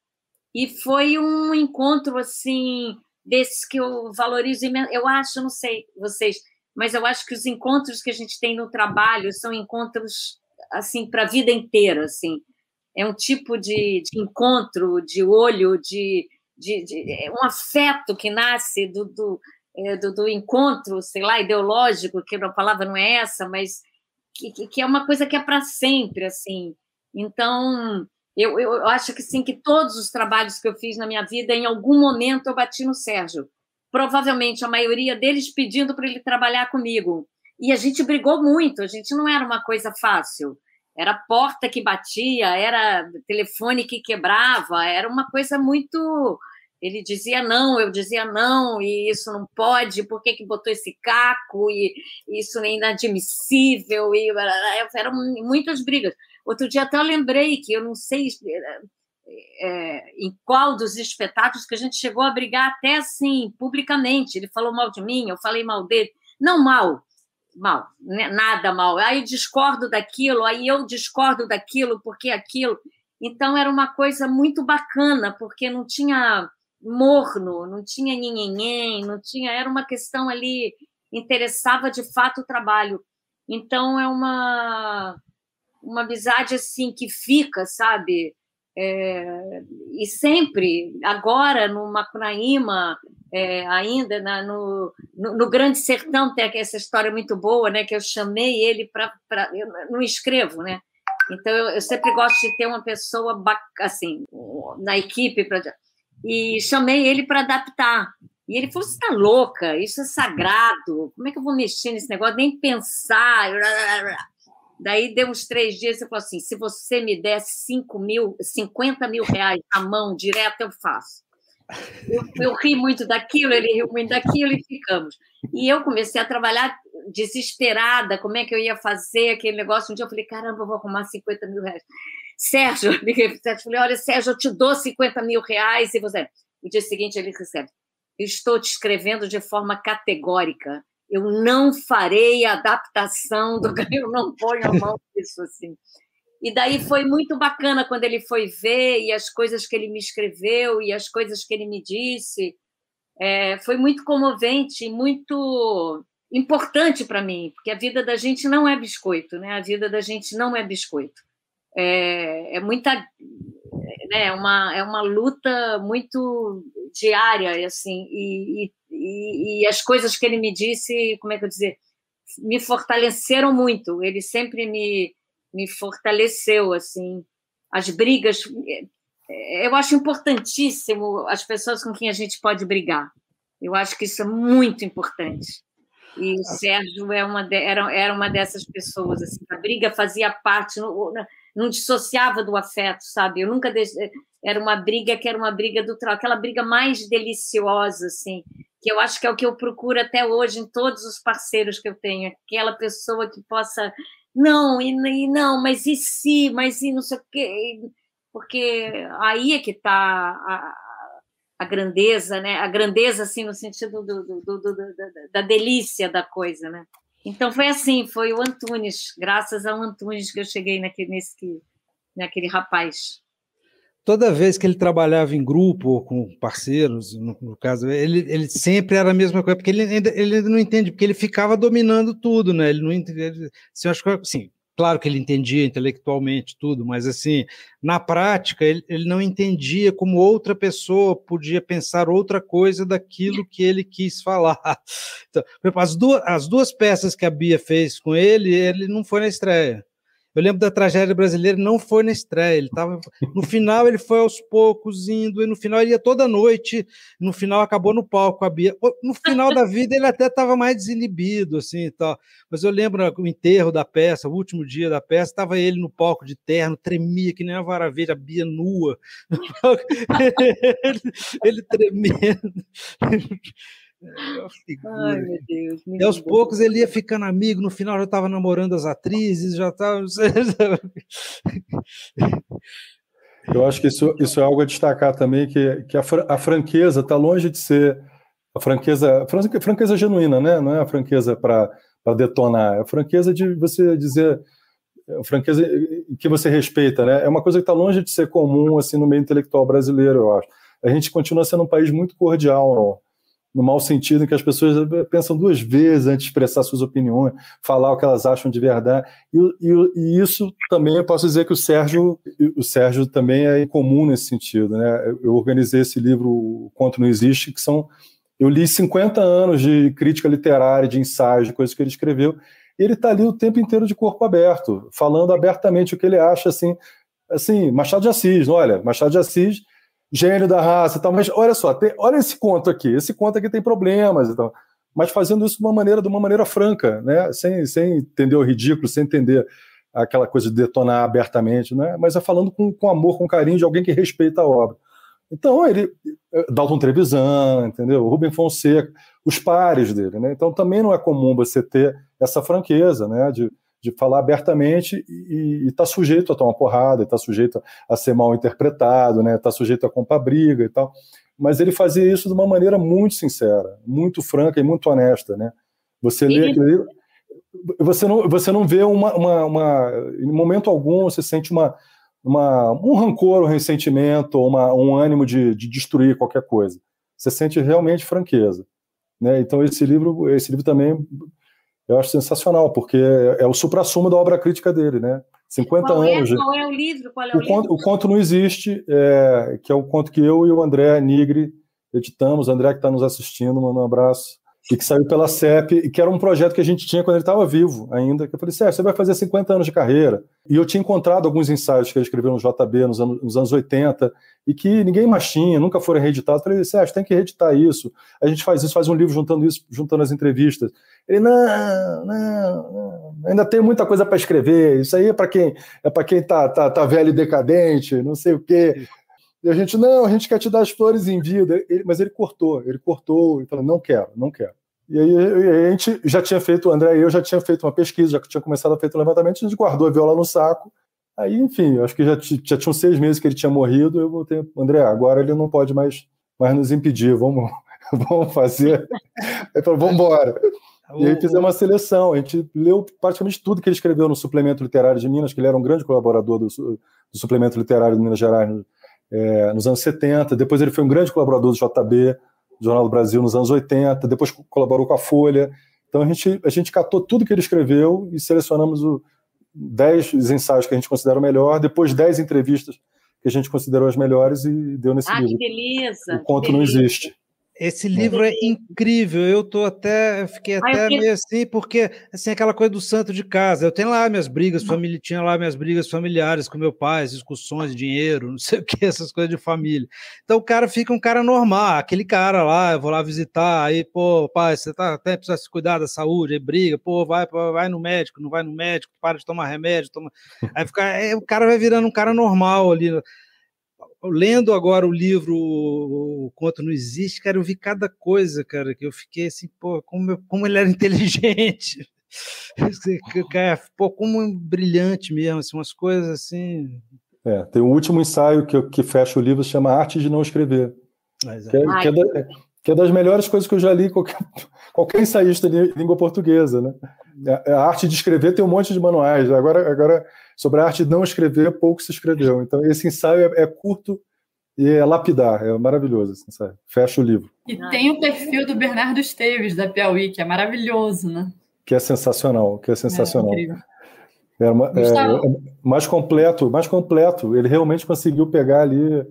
E foi um encontro assim desses que eu valorizo Eu acho, não sei vocês, mas eu acho que os encontros que a gente tem no trabalho são encontros assim para a vida inteira, assim. É um tipo de, de encontro de olho, de, de, de é um afeto que nasce do, do, é, do, do, encontro, sei lá, ideológico, que a palavra não é essa, mas que, que é uma coisa que é para sempre, assim. Então, eu, eu acho que sim, que todos os trabalhos que eu fiz na minha vida, em algum momento eu bati no Sérgio. Provavelmente a maioria deles pedindo para ele trabalhar comigo. E a gente brigou muito, a gente não era uma coisa fácil. Era porta que batia, era telefone que quebrava, era uma coisa muito. Ele dizia não, eu dizia não, e isso não pode, por que, que botou esse caco? E isso é inadmissível, e eram muitas brigas. Outro dia até eu lembrei que eu não sei, é, em qual dos espetáculos que a gente chegou a brigar até assim, publicamente. Ele falou mal de mim, eu falei mal dele. Não mal, mal, né? nada mal. Aí discordo daquilo, aí eu discordo daquilo, porque aquilo. Então era uma coisa muito bacana, porque não tinha morno, não tinha ninguém, não tinha. Era uma questão ali, interessava de fato o trabalho. Então é uma uma amizade assim que fica, sabe? É, e sempre, agora no Macunaíma, é, ainda na, no, no, no, Grande Sertão, tem essa história muito boa, né? Que eu chamei ele para. Eu não escrevo, né? Então eu, eu, sempre gosto de ter uma pessoa assim na equipe pra, e chamei ele para adaptar. E ele falou: "Você está louca? Isso é sagrado. Como é que eu vou mexer nesse negócio? Nem pensar." Daí deu uns três dias e falou assim: se você me der 5 mil, 50 mil reais na mão direto, eu faço. Eu, eu ri muito daquilo, ele riu muito daquilo e ficamos. E eu comecei a trabalhar desesperada, como é que eu ia fazer aquele negócio. Um dia eu falei: caramba, eu vou arrumar 50 mil reais. Sérgio, eu liguei para o Sérgio falei: olha, Sérgio, eu te dou 50 mil reais e você. No dia seguinte ele recebe: estou te escrevendo de forma categórica eu não farei a adaptação do *laughs* eu não ponho a mão nisso assim. E daí foi muito bacana quando ele foi ver e as coisas que ele me escreveu e as coisas que ele me disse. É, foi muito comovente, muito importante para mim, porque a vida da gente não é biscoito, né? A vida da gente não é biscoito. É, é muita, né? É uma é uma luta muito diária, assim, e, e e, e, as coisas que ele me disse, como é que eu dizer, me fortaleceram muito. Ele sempre me, me fortaleceu, assim. As brigas, eu acho importantíssimo as pessoas com quem a gente pode brigar. Eu acho que isso é muito importante. E o Sérgio é uma de, era, era uma dessas pessoas. Assim, a briga fazia parte, não, não dissociava do afeto, sabe? Eu nunca. Era uma briga que era uma briga do aquela briga mais deliciosa, assim, que eu acho que é o que eu procuro até hoje em todos os parceiros que eu tenho, aquela pessoa que possa não e, e não, mas e se, mas e não sei o quê, porque aí é que está a, a, grandeza, né? A grandeza assim no sentido do, do, do, da delícia da coisa, né? Então foi assim, foi o Antunes, graças ao Antunes que eu cheguei naquele, nesse, naquele rapaz toda vez que ele trabalhava em grupo ou com parceiros, no, no caso, ele, ele sempre era a mesma coisa, porque ele ainda, ele não entende, porque ele ficava dominando tudo, né? Ele não entende. Assim, acho que assim, claro que ele entendia intelectualmente tudo, mas assim, na prática, ele, ele não entendia como outra pessoa podia pensar outra coisa daquilo que ele quis falar. *laughs* Então, as duas, as duas peças que a Bia fez com ele, ele não foi na estreia. Eu lembro da tragédia brasileira, não foi na estreia. Ele tava, no final, ele foi aos poucos indo, e no final ele ia toda noite. No final, acabou no palco a Bia. No final da vida, ele até estava mais desinibido, assim e tal. Mas eu lembro o enterro da peça, o último dia da peça, estava ele no palco de terno, tremia que nem uma varaveja, a Bia nua. *laughs* ele, ele tremendo. Ai, meu Deus. E aos bom. poucos ele ia ficando amigo, no final já estava namorando as atrizes, já estava. *laughs* Eu acho que isso, isso é algo a destacar também, que, que a, a franqueza está longe de ser a franqueza, a franqueza genuína, né? Não é a franqueza para detonar, é a franqueza de você dizer, a franqueza que você respeita, né? É uma coisa que está longe de ser comum assim no meio intelectual brasileiro, eu acho. A gente continua sendo um país muito cordial, não? No mau sentido, em que as pessoas pensam duas vezes antes de expressar suas opiniões, falar o que elas acham de verdade. E, e, e, isso também eu posso dizer que o Sérgio, o Sérgio também é comum nesse sentido. Né? Eu organizei esse livro O Conto Não Existe, que são. Eu li 50 anos de crítica literária, de ensaios, de coisas que ele escreveu. E ele está ali o tempo inteiro de corpo aberto, falando abertamente o que ele acha, assim, assim, Machado de Assis, olha, Machado de Assis gênio da raça e tal, mas olha só, tem, olha esse conto aqui, esse conto aqui tem problemas e tal, mas fazendo isso de uma maneira, de uma maneira franca, né, sem, sem entender o ridículo, sem entender aquela coisa de detonar abertamente, né, mas é falando com, com amor, com carinho de alguém que respeita a obra. Então, ele, Dalton Trevisan, entendeu? Rubem Fonseca, os pares dele, né? Então, também não é comum você ter essa franqueza, né? De, de falar abertamente e está sujeito a tomar porrada, está sujeito a ser mal interpretado, né? Está sujeito a comprar briga e tal. Mas ele fazia isso de uma maneira muito sincera, muito franca e muito honesta, né? Você lê livro, você não, você não vê uma, uma, uma, em momento algum você sente uma, uma um rancor, um ressentimento, uma, um ânimo de, de destruir qualquer coisa. Você sente realmente franqueza, né? Então esse livro, esse livro também eu acho sensacional, porque é, é o supra-sumo da obra crítica dele, né? 50 qual anos. É, qual é o livro? Qual é o, o, livro? Conto, o conto não existe, é, que é o conto que eu e o André Nigri editamos. André que está nos assistindo, manda um abraço. E que saiu pela CEP, e que era um projeto que a gente tinha quando ele estava vivo ainda. Que eu falei, Sérgio, você vai fazer 50 anos de carreira. E eu tinha encontrado alguns ensaios que ele escreveu no JB nos anos, nos anos 80, e que ninguém mais tinha, nunca foram reeditados. Eu falei, Sérgio, tem que reeditar isso. A gente faz isso, faz um livro juntando isso, juntando as entrevistas. Ele, não, não, não ainda tem muita coisa para escrever. Isso aí é para quem é para quem tá, tá, tá velho e decadente, não sei o quê. E a gente, não, a gente quer te dar as flores em vida. Ele, mas ele cortou, ele cortou e falou, não quero, não quero. E aí, a gente já tinha feito, o André e eu já tinha feito uma pesquisa, já tinha começado a feito um levantamento, a gente guardou a viola no saco. Aí, enfim, acho que já, já tinham seis meses que ele tinha morrido. Eu voltei, André, agora ele não pode mais, mais nos impedir, vamos, *laughs* vamos fazer. Aí falou, vamos embora. E aí fizemos uma seleção. A gente leu praticamente tudo que ele escreveu no Suplemento Literário de Minas, que ele era um grande colaborador do, do Suplemento Literário de Minas Gerais é, nos anos 70. Depois ele foi um grande colaborador do JB, do Jornal do Brasil, nos anos 80. Depois colaborou com a Folha. Então a gente, a gente catou tudo que ele escreveu e selecionamos o, 10 ensaios que a gente considera o melhor, depois 10 entrevistas que a gente considerou as melhores e deu nesse ah, livro. Que beleza! O conto não existe. Esse livro é incrível. Eu tô até, eu fiquei até meio assim, porque assim aquela coisa do santo de casa. Eu tenho lá minhas brigas família, tinha lá minhas brigas familiares com meu pai, discussões, dinheiro, *laughs* não sei o que, essas coisas de família. Então o cara fica um cara normal, aquele cara lá, eu vou lá visitar, aí pô, pai, você tá até precisa se cuidar da saúde, aí briga, pô, vai, vai no médico, não vai no médico, para de tomar remédio, toma. Aí fica, aí o cara vai virando um cara normal ali lendo agora o livro O Conto Não Existe, cara, eu vi cada coisa, cara, que eu fiquei assim, pô, como, como ele era *laughs* inteligente. pô, como brilhante mesmo, assim, umas coisas assim. É, tem um último ensaio que, que fecha o livro, chama Arte de Não Escrever. Que é, que, é da, que é, das melhores coisas que eu já li qualquer, *laughs* qualquer ensaísta de língua portuguesa, né? A, a arte de escrever tem um monte de manuais. Agora, agora sobre a arte de não escrever, pouco se escreveu. Então, esse ensaio é, é curto e é lapidar, é maravilhoso esse ensaio. Fecha o livro. E tem o perfil do Bernardo Esteves, da Piauí, que é maravilhoso, né? Que é sensacional, que é sensacional. É, é, uma, é, é, mais completo, mais completo. Ele realmente conseguiu pegar ali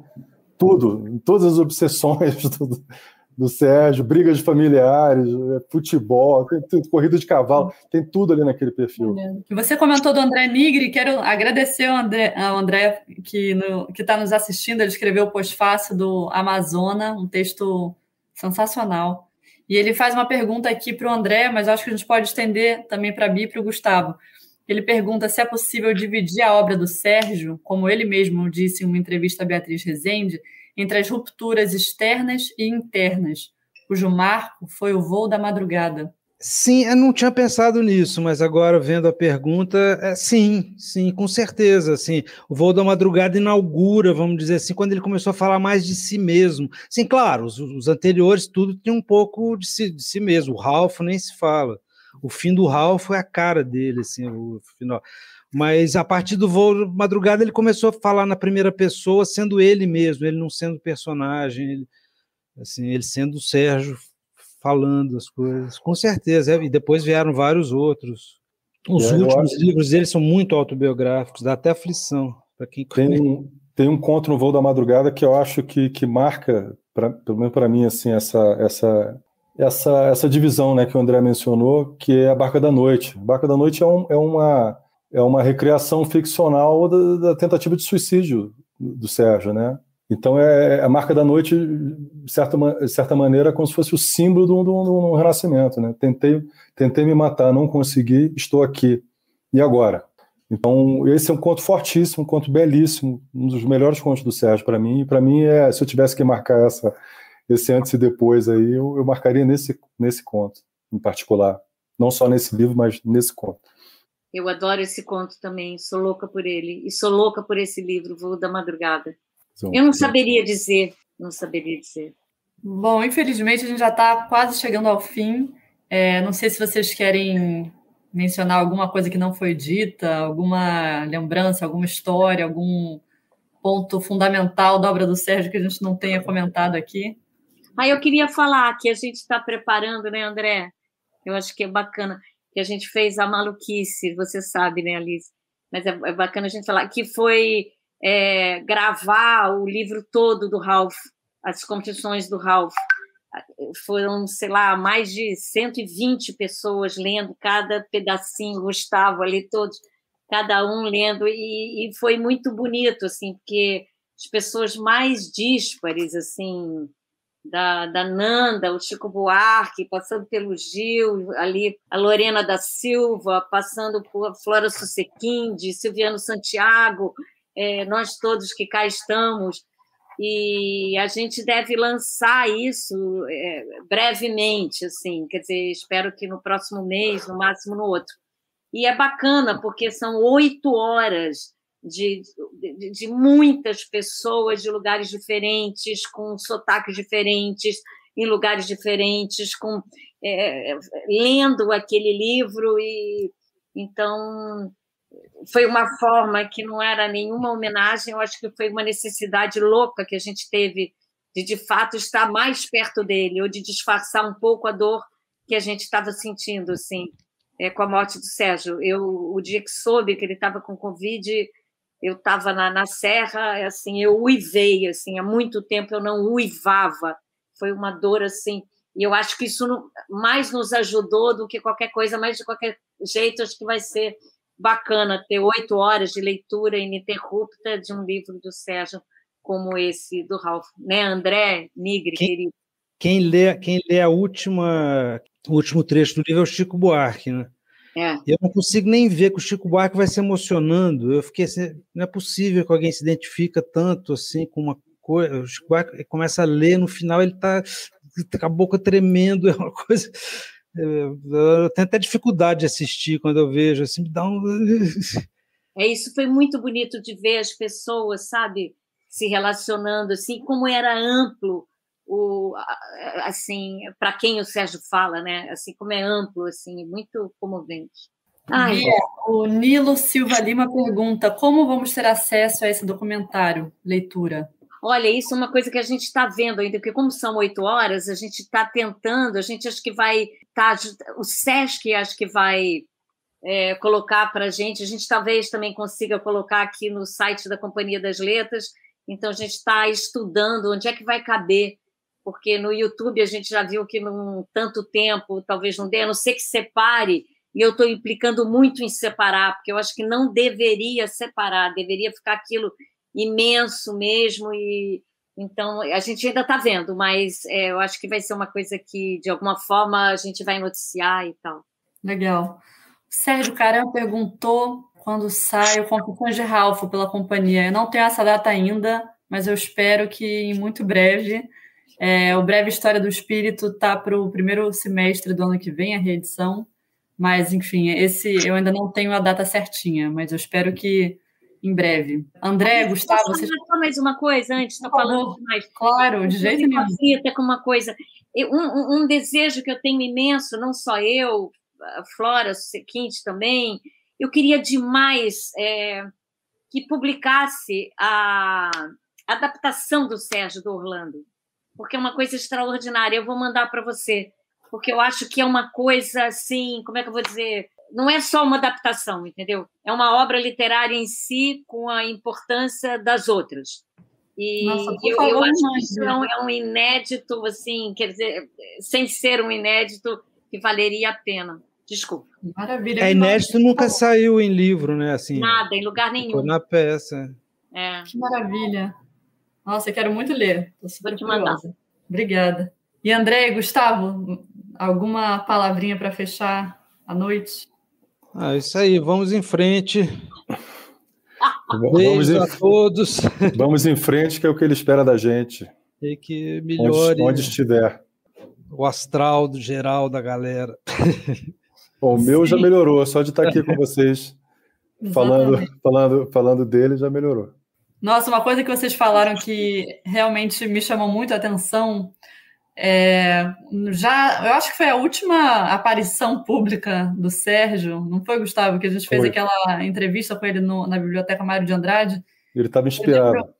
tudo, todas as obsessões, *laughs* do Sérgio, brigas familiares, é, futebol, tem, tem, corrida de cavalo, tem tudo ali naquele perfil. Você comentou do André Nigri, quero agradecer ao André, ao André que está nos assistindo, ele escreveu o pós-fácil do Amazona, um texto sensacional. E ele faz uma pergunta aqui para o André, mas acho que a gente pode estender também para a Bi e para o Gustavo. Ele pergunta se é possível dividir a obra do Sérgio, como ele mesmo disse em uma entrevista a Beatriz Rezende, entre as rupturas externas e internas, cujo marco foi o voo da madrugada. Sim, eu não tinha pensado nisso, mas agora vendo a pergunta, é, sim, sim, com certeza, sim. O voo da madrugada inaugura, vamos dizer assim, quando ele começou a falar mais de si mesmo. Sim, claro, os, os anteriores tudo tinha um pouco de si, de si mesmo. O Ralph nem se fala. O fim do Ralph foi a cara dele, assim, o final. Mas a partir do voo madrugada ele começou a falar na primeira pessoa, sendo ele mesmo, ele não sendo personagem, ele, assim, ele sendo o Sérgio falando as coisas, com certeza. É, e depois vieram vários outros. Os é, últimos acho... livros dele são muito autobiográficos, dá até aflição para quem tem um, tem um conto no voo da madrugada que eu acho que, que marca, pra, pelo menos para mim, assim, essa, essa, essa, essa divisão né, que o André mencionou, que é a Barca da Noite. A Barca da Noite é, um, é uma é uma recriação ficcional da, da tentativa de suicídio do Sérgio, né? Então é, é a marca da noite, de certa, de certa maneira, como se fosse o símbolo do, do, do renascimento, né? Tentei, tentei me matar, não consegui, estou aqui. E agora? Então esse é um conto fortíssimo, um conto belíssimo, um dos melhores contos do Sérgio para mim. E para mim é, se eu tivesse que marcar essa, esse antes e depois aí, eu, eu marcaria nesse nesse conto em particular, não só nesse livro, mas nesse conto. Eu adoro esse conto também, sou louca por ele. E sou louca por esse livro, Voo da Madrugada. Eu não saberia dizer, não saberia dizer. Bom, infelizmente a gente já está quase chegando ao fim. É, não sei se vocês querem mencionar alguma coisa que não foi dita, alguma lembrança, alguma história, algum ponto fundamental da obra do Sérgio que a gente não tenha comentado aqui. Ah, eu queria falar que a gente está preparando, né, André? Eu acho que é bacana que a gente fez a maluquice, você sabe, né, Alice? Mas é, é bacana a gente falar que foi é, gravar o livro todo do Ralph, as confissões do Ralph. Foram, sei lá, mais de 120 pessoas lendo cada pedacinho, Gustavo ali, todos, cada um lendo, e, e foi muito bonito, assim, porque as pessoas mais díspares, assim, da, da Nanda, o Chico Buarque, passando pelo Gil, ali a Lorena da Silva, passando por Flora Susequinde, Silviano Santiago, é, nós todos que cá estamos. E a gente deve lançar isso é, brevemente, assim, quer dizer, espero que no próximo mês, no máximo no outro. E é bacana, porque são oito horas de, de, de, muitas pessoas de lugares diferentes, com sotaques diferentes, em lugares diferentes, com é, lendo aquele livro e então foi uma forma que não era nenhuma homenagem, eu acho que foi uma necessidade louca que a gente teve de de fato estar mais perto dele ou de disfarçar um pouco a dor que a gente estava sentindo assim é, com a morte do Sérgio. Eu o dia que soube que ele estava com covid eu estava na, na serra, assim, eu uivei, assim, há muito tempo eu não uivava, foi uma dor, assim, e eu acho que isso mais nos ajudou do que qualquer coisa, mas de qualquer jeito acho que vai ser bacana ter oito horas de leitura ininterrupta de um livro do Sérgio como esse do Ralph, né, André Nigre, quem, querido. Quem lê, quem lê a última, o último trecho do livro é o Chico Buarque, né? É. Eu não consigo nem ver que o Chico Buarque vai se emocionando. Eu fiquei assim, não é possível que alguém se identifica tanto assim com uma coisa. O Chico Buarque começa a ler, no final ele está com a boca tremendo, *laughs* é uma coisa. Eu tenho até dificuldade de assistir quando eu vejo, assim, me dá um. *laughs* É isso, foi muito bonito de ver as pessoas, sabe, se relacionando, assim, como era amplo o assim para quem o Sérgio fala, né? Assim como é amplo, assim, muito comovente. Ai, o Nilo Silva Lima pergunta como vamos ter acesso a esse documentário, leitura. Olha, isso é uma coisa que a gente está vendo ainda, porque como são oito horas, a gente está tentando, a gente acho que vai tá, o Sesc acho que vai é, colocar para a gente, a gente talvez também consiga colocar aqui no site da Companhia das Letras, então a gente está estudando onde é que vai caber porque no YouTube a gente já viu que num tanto tempo talvez não dê, a não ser que separe, e eu estou implicando muito em separar, porque eu acho que não deveria separar, deveria ficar aquilo imenso mesmo, e então a gente ainda está vendo, mas é, eu acho que vai ser uma coisa que, de alguma forma, a gente vai noticiar e tal. Legal. Sérgio Caram perguntou quando sai o Confissões de Ralph pela companhia. Eu não tenho essa data ainda, mas eu espero que em muito breve é, o Breve História do Espírito está para o primeiro semestre do ano que vem, a reedição. Mas, enfim, esse eu ainda não tenho a data certinha, mas eu espero que em breve. André, Gustavo, vocês... Só mais uma coisa antes, estou falando demais. Claro, de jeito nenhum. com uma coisa. Um, um, um, desejo que eu tenho imenso, não só eu, a Flora Sequinte também, eu queria demais é, que publicasse a adaptação do Sérgio do Orlando porque é uma coisa extraordinária. Eu vou mandar para você, porque eu acho que é uma coisa assim, como é que eu vou dizer? Não é só uma adaptação, entendeu? É uma obra literária em si com a importância das outras. E Nossa, eu, eu, acho que isso é um, é um inédito, assim, quer dizer, sem ser um inédito que valeria a pena. Desculpa. Maravilha. É inédito, nunca saiu em livro, né? Assim, Nada, em lugar nenhum. na peça. É. Que maravilha. Nossa, eu quero muito ler. Estou super te mandar. Obrigada. E André e Gustavo, alguma palavrinha para fechar a noite? Ah, isso aí, vamos em frente. Beijo vamos a todos. Vamos em frente, que é o que ele espera da gente. E que melhore onde, onde estiver. O astral do geral da galera. Bom, o meu já melhorou, só de estar aqui com vocês *laughs* falando, falando, falando dele já melhorou. Nossa, uma coisa que vocês falaram que realmente me chamou muito a atenção é, já, eu acho que foi a última aparição pública do Sérgio, não foi, Gustavo, que a gente fez foi. aquela entrevista com ele no, na Biblioteca Mário de Andrade. Ele estava inspirado. Eu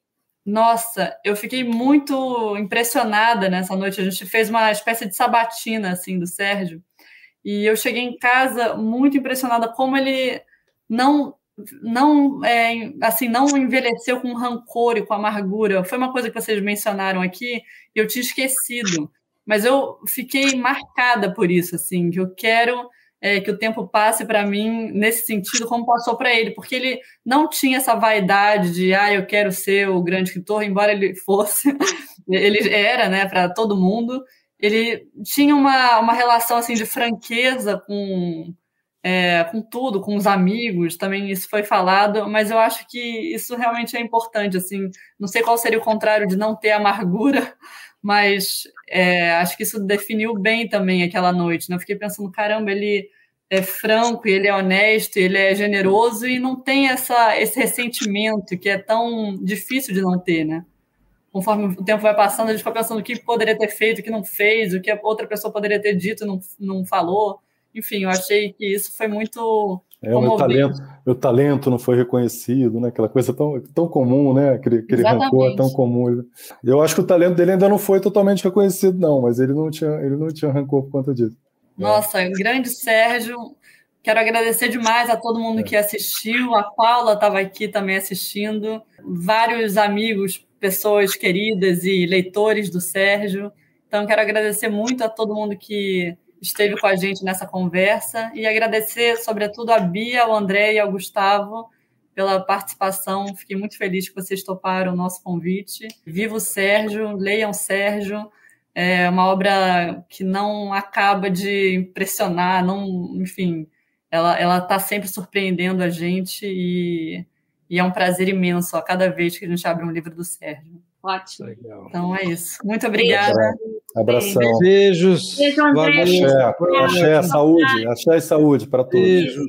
nossa, eu fiquei muito impressionada nessa noite. A gente fez uma espécie de sabatina assim do Sérgio. E eu cheguei em casa muito impressionada como ele não não é, assim não envelheceu com rancor e com amargura. Foi uma coisa que vocês mencionaram aqui e eu tinha esquecido, mas eu fiquei marcada por isso, assim, que eu quero é, que o tempo passe para mim nesse sentido como passou para ele, porque ele não tinha essa vaidade de ah, eu quero ser o grande escritor, embora ele *laughs* fosse, ele era, né, para todo mundo. Ele tinha uma, uma relação assim de franqueza com é, com tudo, com os amigos, também isso foi falado, mas eu acho que isso realmente é importante, assim, não sei qual seria o contrário de não ter amargura, *laughs* mas é, acho que isso definiu bem também aquela noite, né? Eu fiquei pensando, caramba, ele é franco, ele é honesto, ele é generoso e não tem essa, esse ressentimento que é tão difícil de não ter, né? Conforme o tempo vai passando, a gente fica pensando o que poderia ter feito, o que não fez, o que a outra pessoa poderia ter dito não, não falou enfim, eu achei que isso foi muito. É, o meu talento, meu talento não foi reconhecido, né? Aquela coisa tão, tão comum, né? Aquele, aquele rancor tão comum. Eu acho que o talento dele ainda não foi totalmente reconhecido, não, mas ele não tinha, ele não tinha rancor por conta disso. Nossa, é. grande Sérgio. Quero agradecer demais a todo mundo é. que assistiu. A Paula estava aqui também assistindo. Vários amigos, pessoas queridas e leitores do Sérgio. Então, quero agradecer muito a todo mundo que esteve com a gente nessa conversa e agradecer, sobretudo, a Bia, ao André e ao Gustavo pela participação. Fiquei muito feliz que vocês toparam o nosso convite. Viva o Sérgio, leiam Sérgio. É uma obra que não acaba de impressionar, não, enfim, ela está sempre surpreendendo a gente e, e é um prazer imenso a cada vez que a gente abre um livro do Sérgio. Ótimo. Legal. Então é isso. Muito obrigada. Abração. Beijos. Beijo, André. Axé, axé, saúde. Axé e saúde para todos. Beijo.